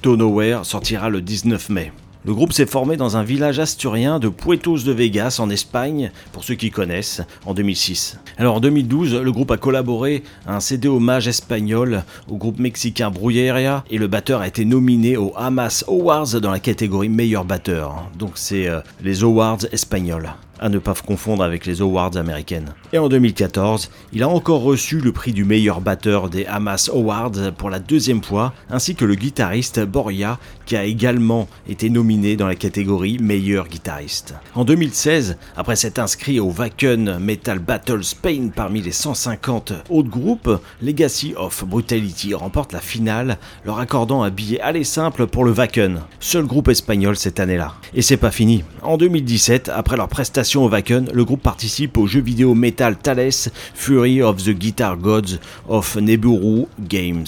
A: to Nowhere sortira le 19 mai. Le groupe s'est formé dans un village asturien de Puertos de Vegas en Espagne, pour ceux qui connaissent, en 2006. Alors en 2012, le groupe a collaboré à un CD hommage espagnol au groupe mexicain Brujeria et le batteur a été nominé aux Hamas Awards dans la catégorie meilleur batteur. Donc c'est euh, les awards espagnols à ne pas confondre avec les awards américaines. Et en 2014, il a encore reçu le prix du meilleur batteur des Hamas Awards pour la deuxième fois, ainsi que le guitariste Boria, qui a également été nominé dans la catégorie meilleur guitariste. En 2016, après s'être inscrit au Wacken Metal Battle Spain parmi les 150 autres groupes, Legacy of Brutality remporte la finale, leur accordant un billet aller simple pour le Wacken, seul groupe espagnol cette année-là. Et c'est pas fini. En 2017, après leur prestation au Wacken, le groupe participe au jeu vidéo Metal Thales Fury of the Guitar Gods of Neburu Games.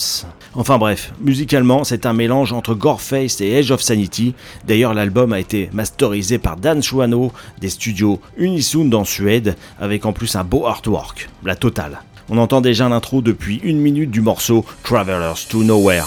A: Enfin bref, musicalement, c'est un mélange entre Goreface et Edge of Sanity. D'ailleurs, l'album a été masterisé par Dan Schwano des studios Unisound en Suède, avec en plus un beau artwork, la totale. On entend déjà l'intro depuis une minute du morceau Travelers to Nowhere.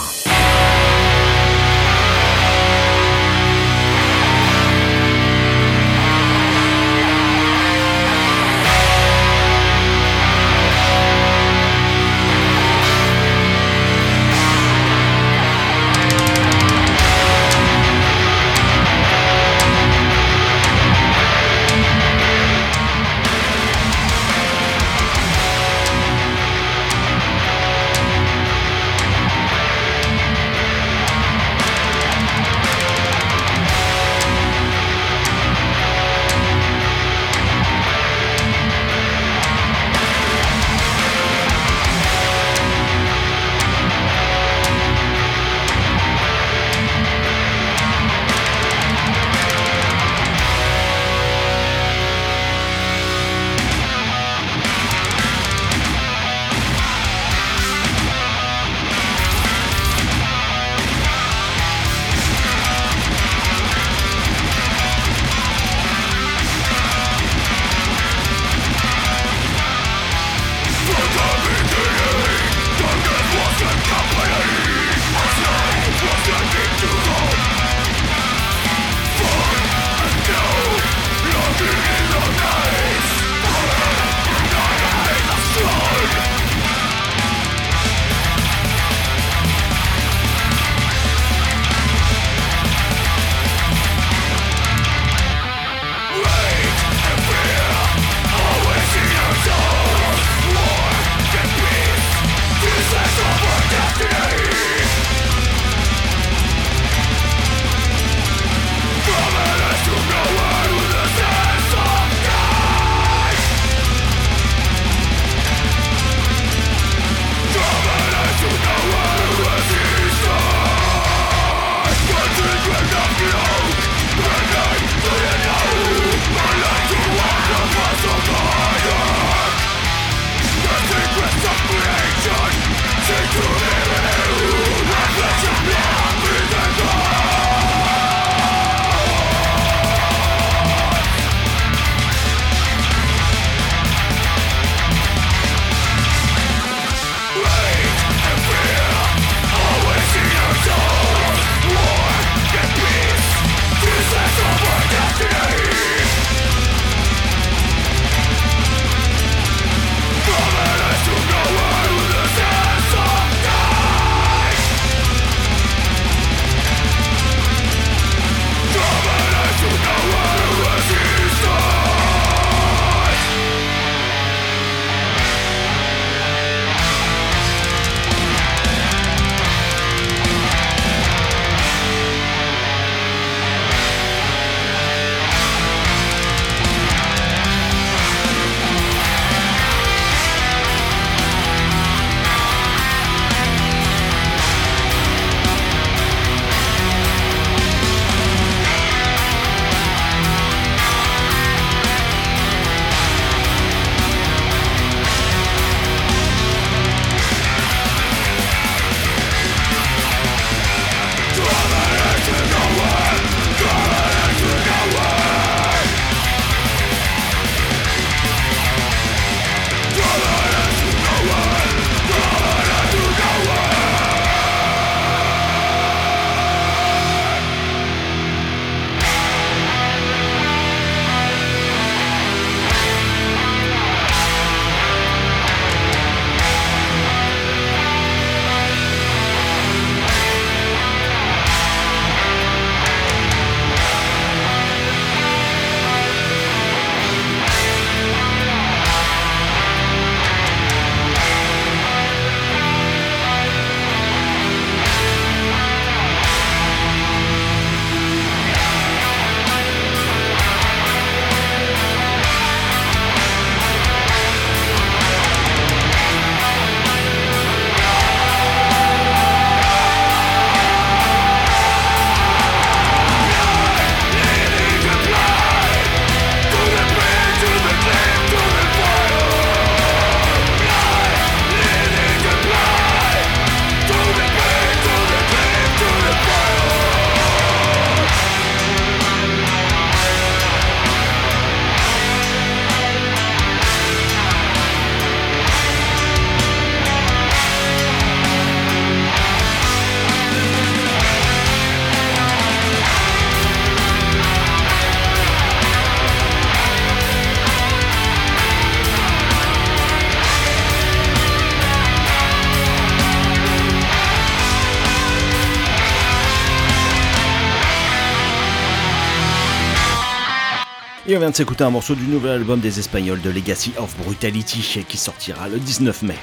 E: On vient de s'écouter un morceau du nouvel album des Espagnols de Legacy of Brutality qui sortira le 19 mai.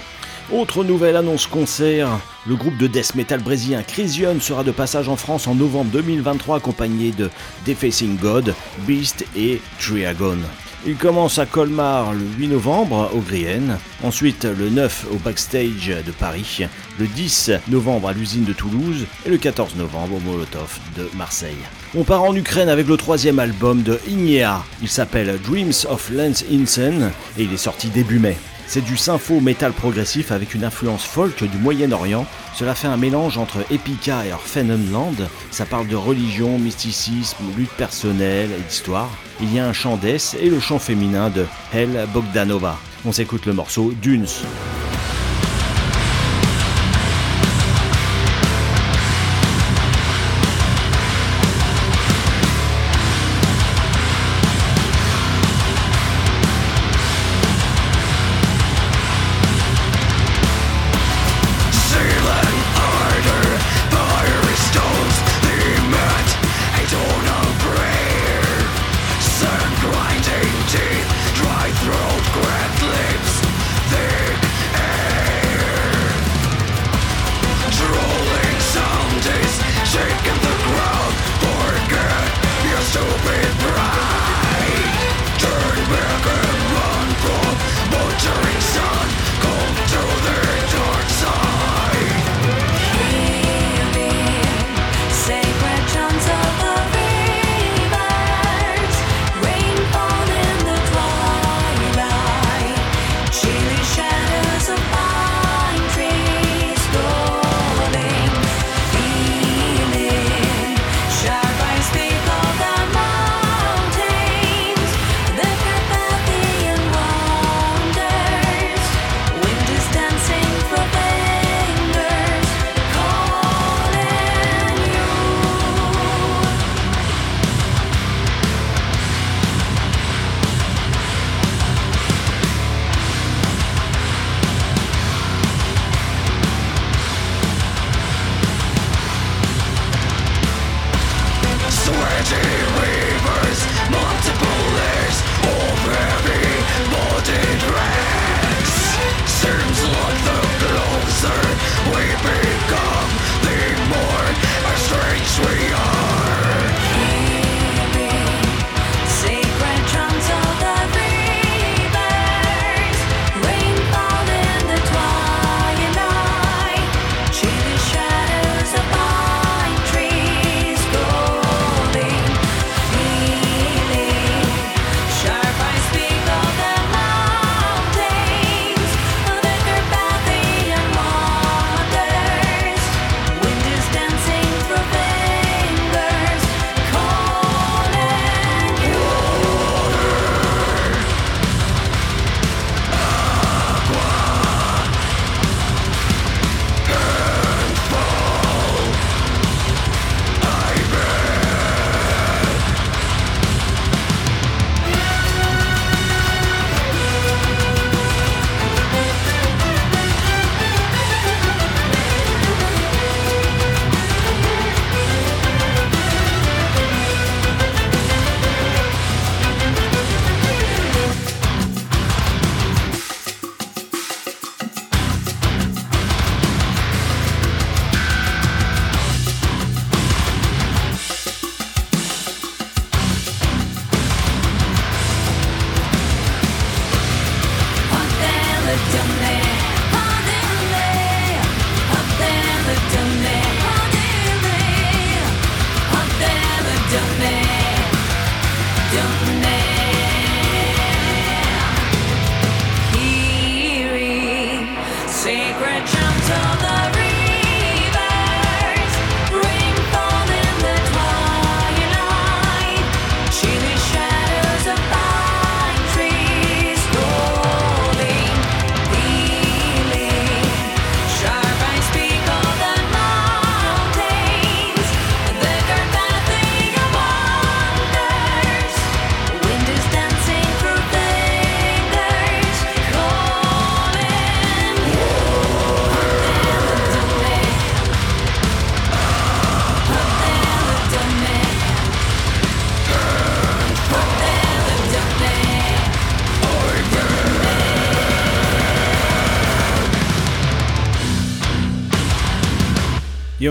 E: Autre nouvelle annonce concert, le groupe de death metal brésilien Crisium sera de passage en France en novembre 2023 accompagné de Defacing God, Beast et Triagon. Il commence à Colmar le 8 novembre au Grienne, ensuite le 9 au Backstage de Paris, le 10 novembre à l'usine de Toulouse et le 14 novembre au Molotov de Marseille. On part en Ukraine avec le troisième album de Ignea. Il s'appelle Dreams of Lance Insen et il est sorti début mai. C'est du sympho métal progressif avec une influence folk du Moyen-Orient. Cela fait un mélange entre Epica et Orphanenland. Ça parle de religion, mysticisme, lutte personnelle et d'histoire. Il y a un chant d'Es et le chant féminin de Hel Bogdanova. On s'écoute le morceau Dunes.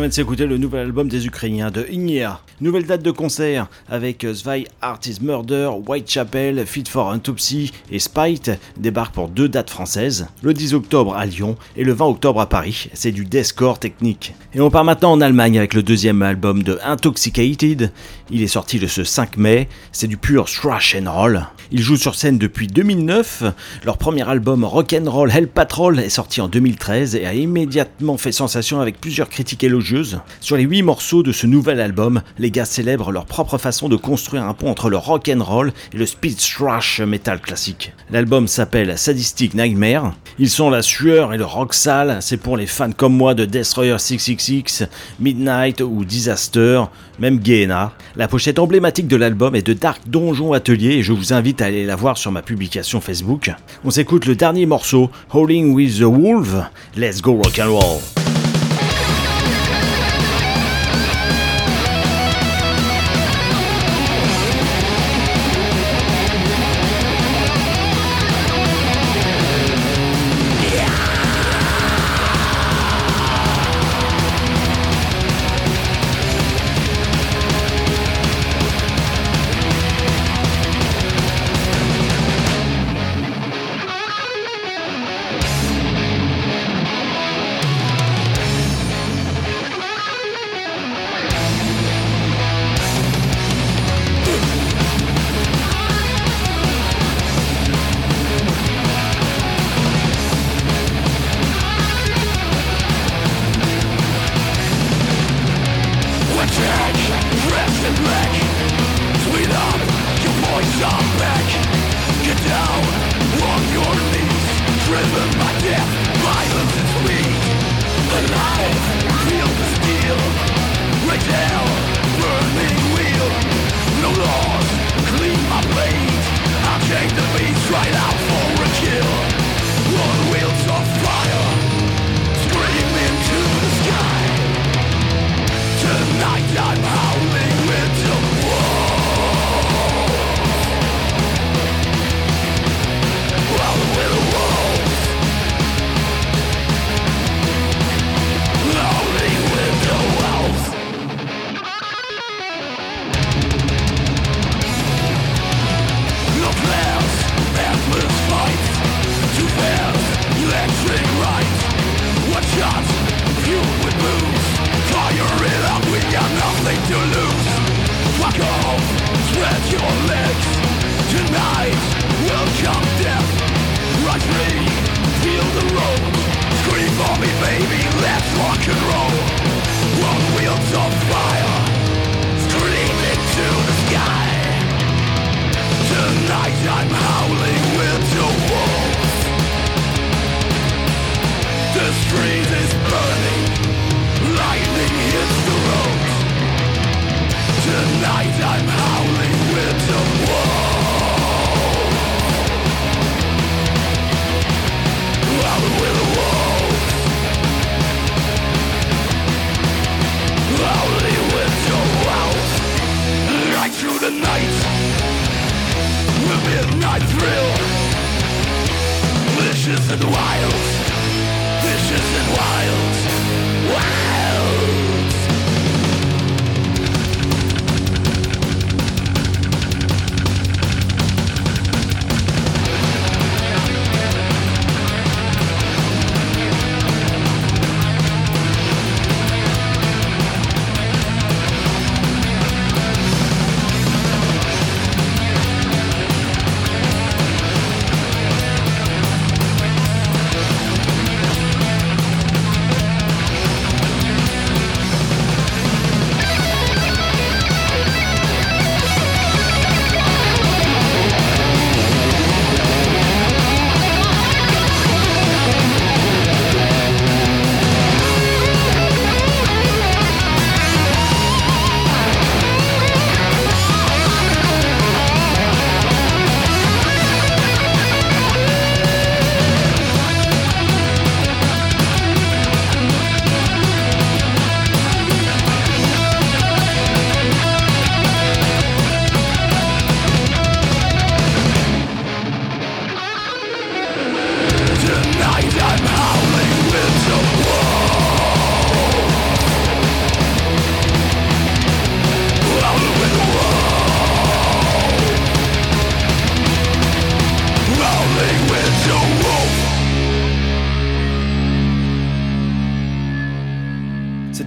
D: Vient de s'écouter le nouvel album des Ukrainiens de Ignia. Nouvelle date de concert avec Zwei Artist Murder, Whitechapel, Fit for Autopsy et Spite débarquent pour deux dates françaises, le 10 octobre à Lyon et le 20 octobre à Paris. C'est du deathcore technique. Et on part maintenant en Allemagne avec le deuxième album de Intoxicated. Il est sorti le ce 5 mai. C'est du pur thrash and roll. Ils jouent sur scène depuis 2009. Leur premier album Rock'n'Roll Hell Patrol est sorti en 2013 et a immédiatement fait sensation avec plusieurs critiques élogieuses. Sur les 8 morceaux de ce nouvel album, les gars célèbrent leur propre façon de construire un pont entre le rock'n'roll et le speed thrash metal classique. L'album s'appelle Sadistic Nightmare. Ils sont la sueur et le rock sale, c'est pour les fans comme moi de Destroyer 666, Midnight ou Disaster, même Gehenna. La pochette emblématique de l'album est de Dark Donjon Atelier et je vous invite à aller la voir sur ma publication Facebook. On s'écoute le dernier morceau, Howling with the Wolf. Let's go rock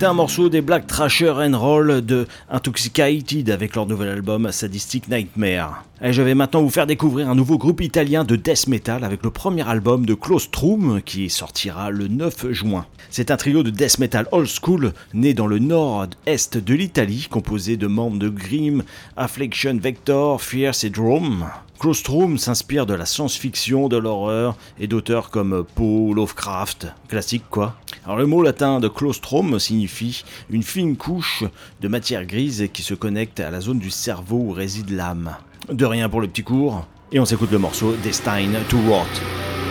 A: C'était un morceau des Black Trasher and Roll de Intoxicated avec leur nouvel album Sadistic Nightmare. Et je vais maintenant vous faire découvrir un nouveau groupe italien de death metal avec le premier album de Claustrum qui sortira le 9 juin. C'est un trio de death metal old school né dans le nord-est de l'Italie composé de membres de Grim, Affliction Vector, Fierce et Drome. Claustrum s'inspire de la science-fiction, de l'horreur et d'auteurs comme Poe, Lovecraft, classique quoi. Alors le mot latin de claustrum signifie une fine couche de matière grise qui se connecte à la zone du cerveau où réside l'âme. De rien pour le petit cours, et on s'écoute le morceau Destined to Rot.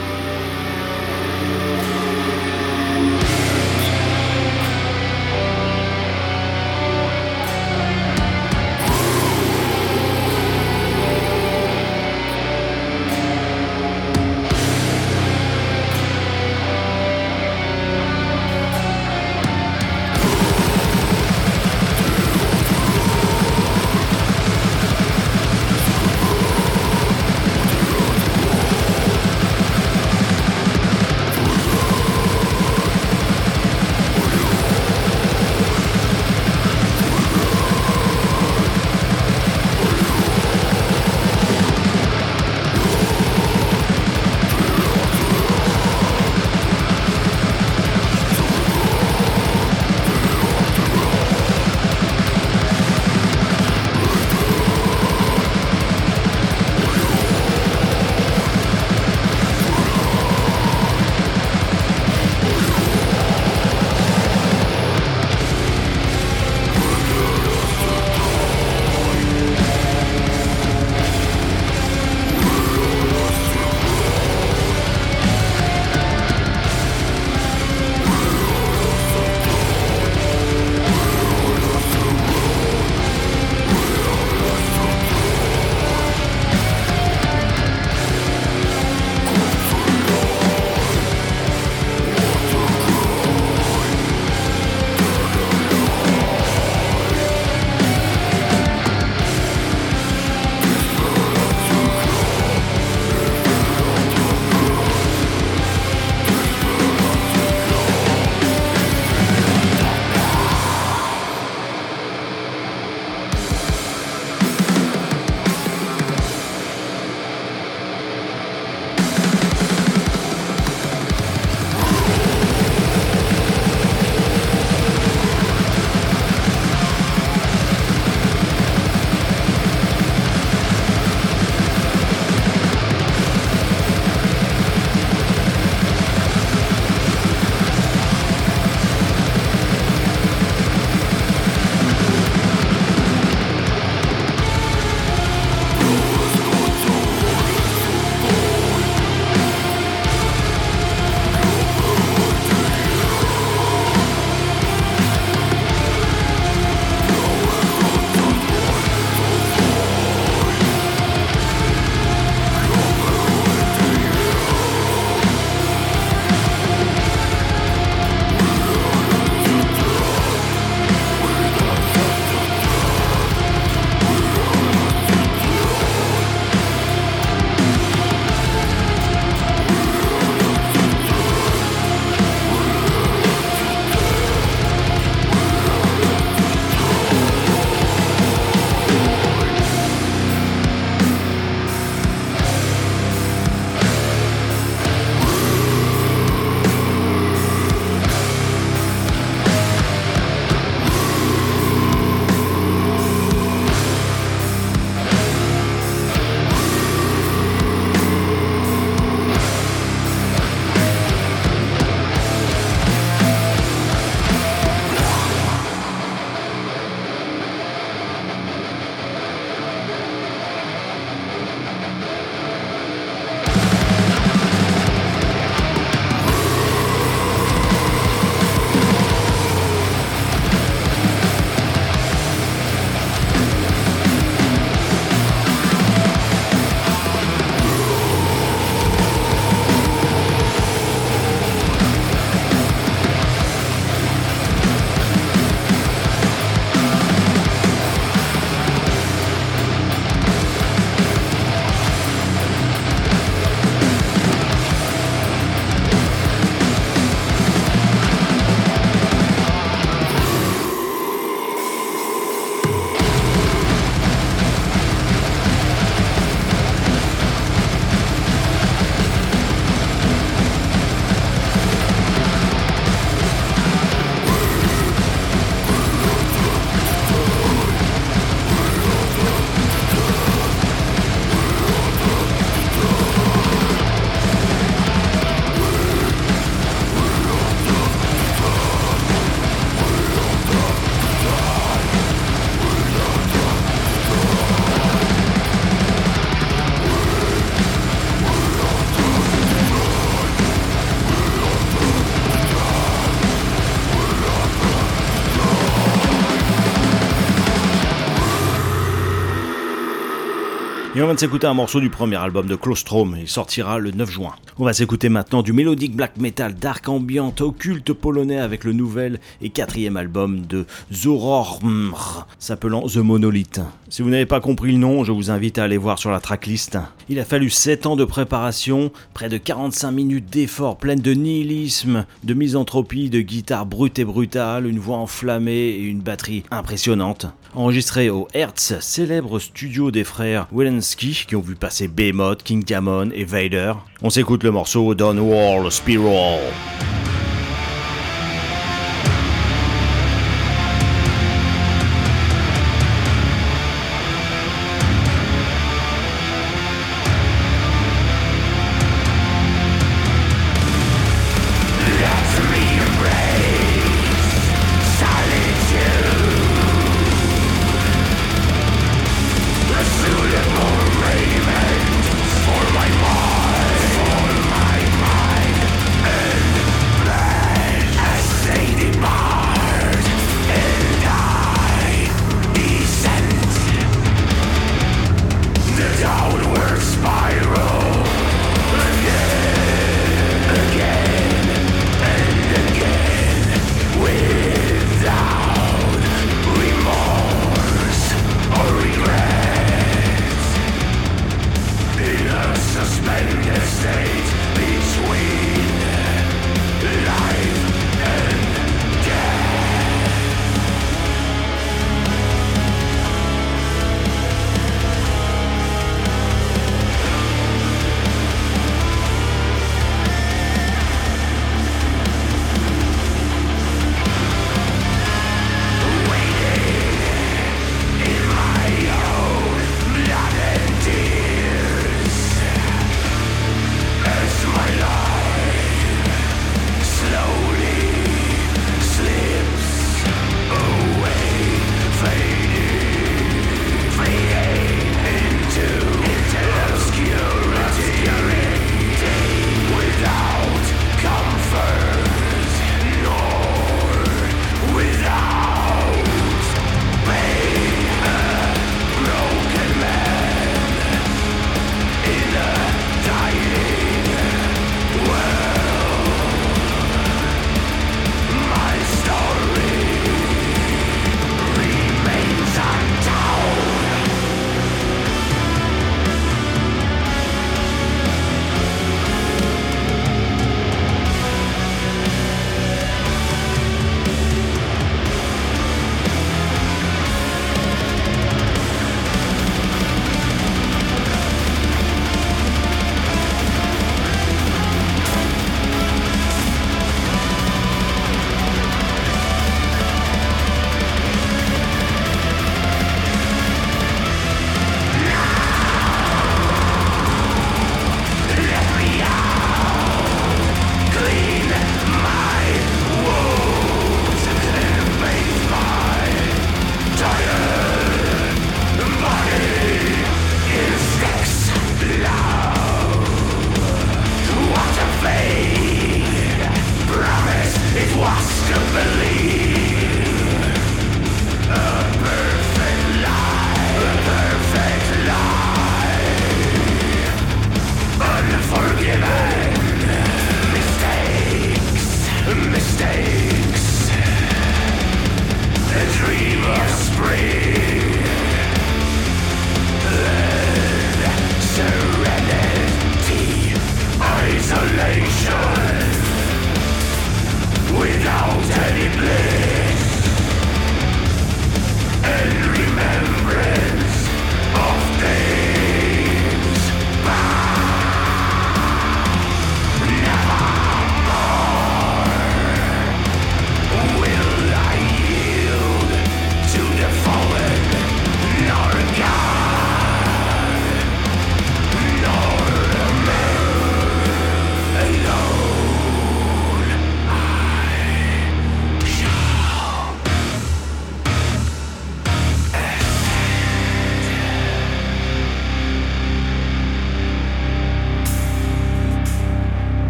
D: On de s'écouter un morceau du premier album de Claustrom, il sortira le 9 juin. On va s'écouter maintenant du mélodique black metal dark ambient occulte polonais avec le nouvel et quatrième album de Zorormr, s'appelant The Monolith. Si vous n'avez pas compris le nom, je vous invite à aller voir sur la tracklist. Il a fallu 7 ans de préparation, près de 45 minutes d'efforts pleines de nihilisme, de misanthropie, de guitare brute et brutale, une voix enflammée et une batterie impressionnante. Enregistré au Hertz, célèbre studio des frères Welensky qui ont vu passer Behemoth, King Diamond et Vader. On s'écoute le morceau Wall Spiral.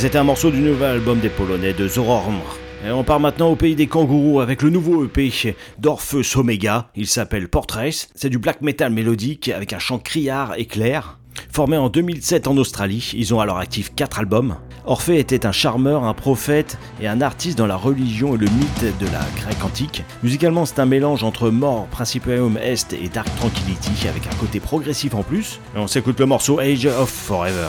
A: C'était un morceau du nouvel album des Polonais de Zororm. Et on part maintenant au pays des kangourous avec le nouveau EP d'Orpheus Omega. Il s'appelle Portraits. C'est du black metal mélodique avec un chant criard et clair. Formé en 2007 en Australie, ils ont alors actif 4 albums. Orphée était un charmeur, un prophète et un artiste dans la religion et le mythe de la Grèce antique. Musicalement, c'est un mélange entre Mort, Principalium Est et Dark Tranquility avec un côté progressif en plus. Et on s'écoute le morceau Age of Forever.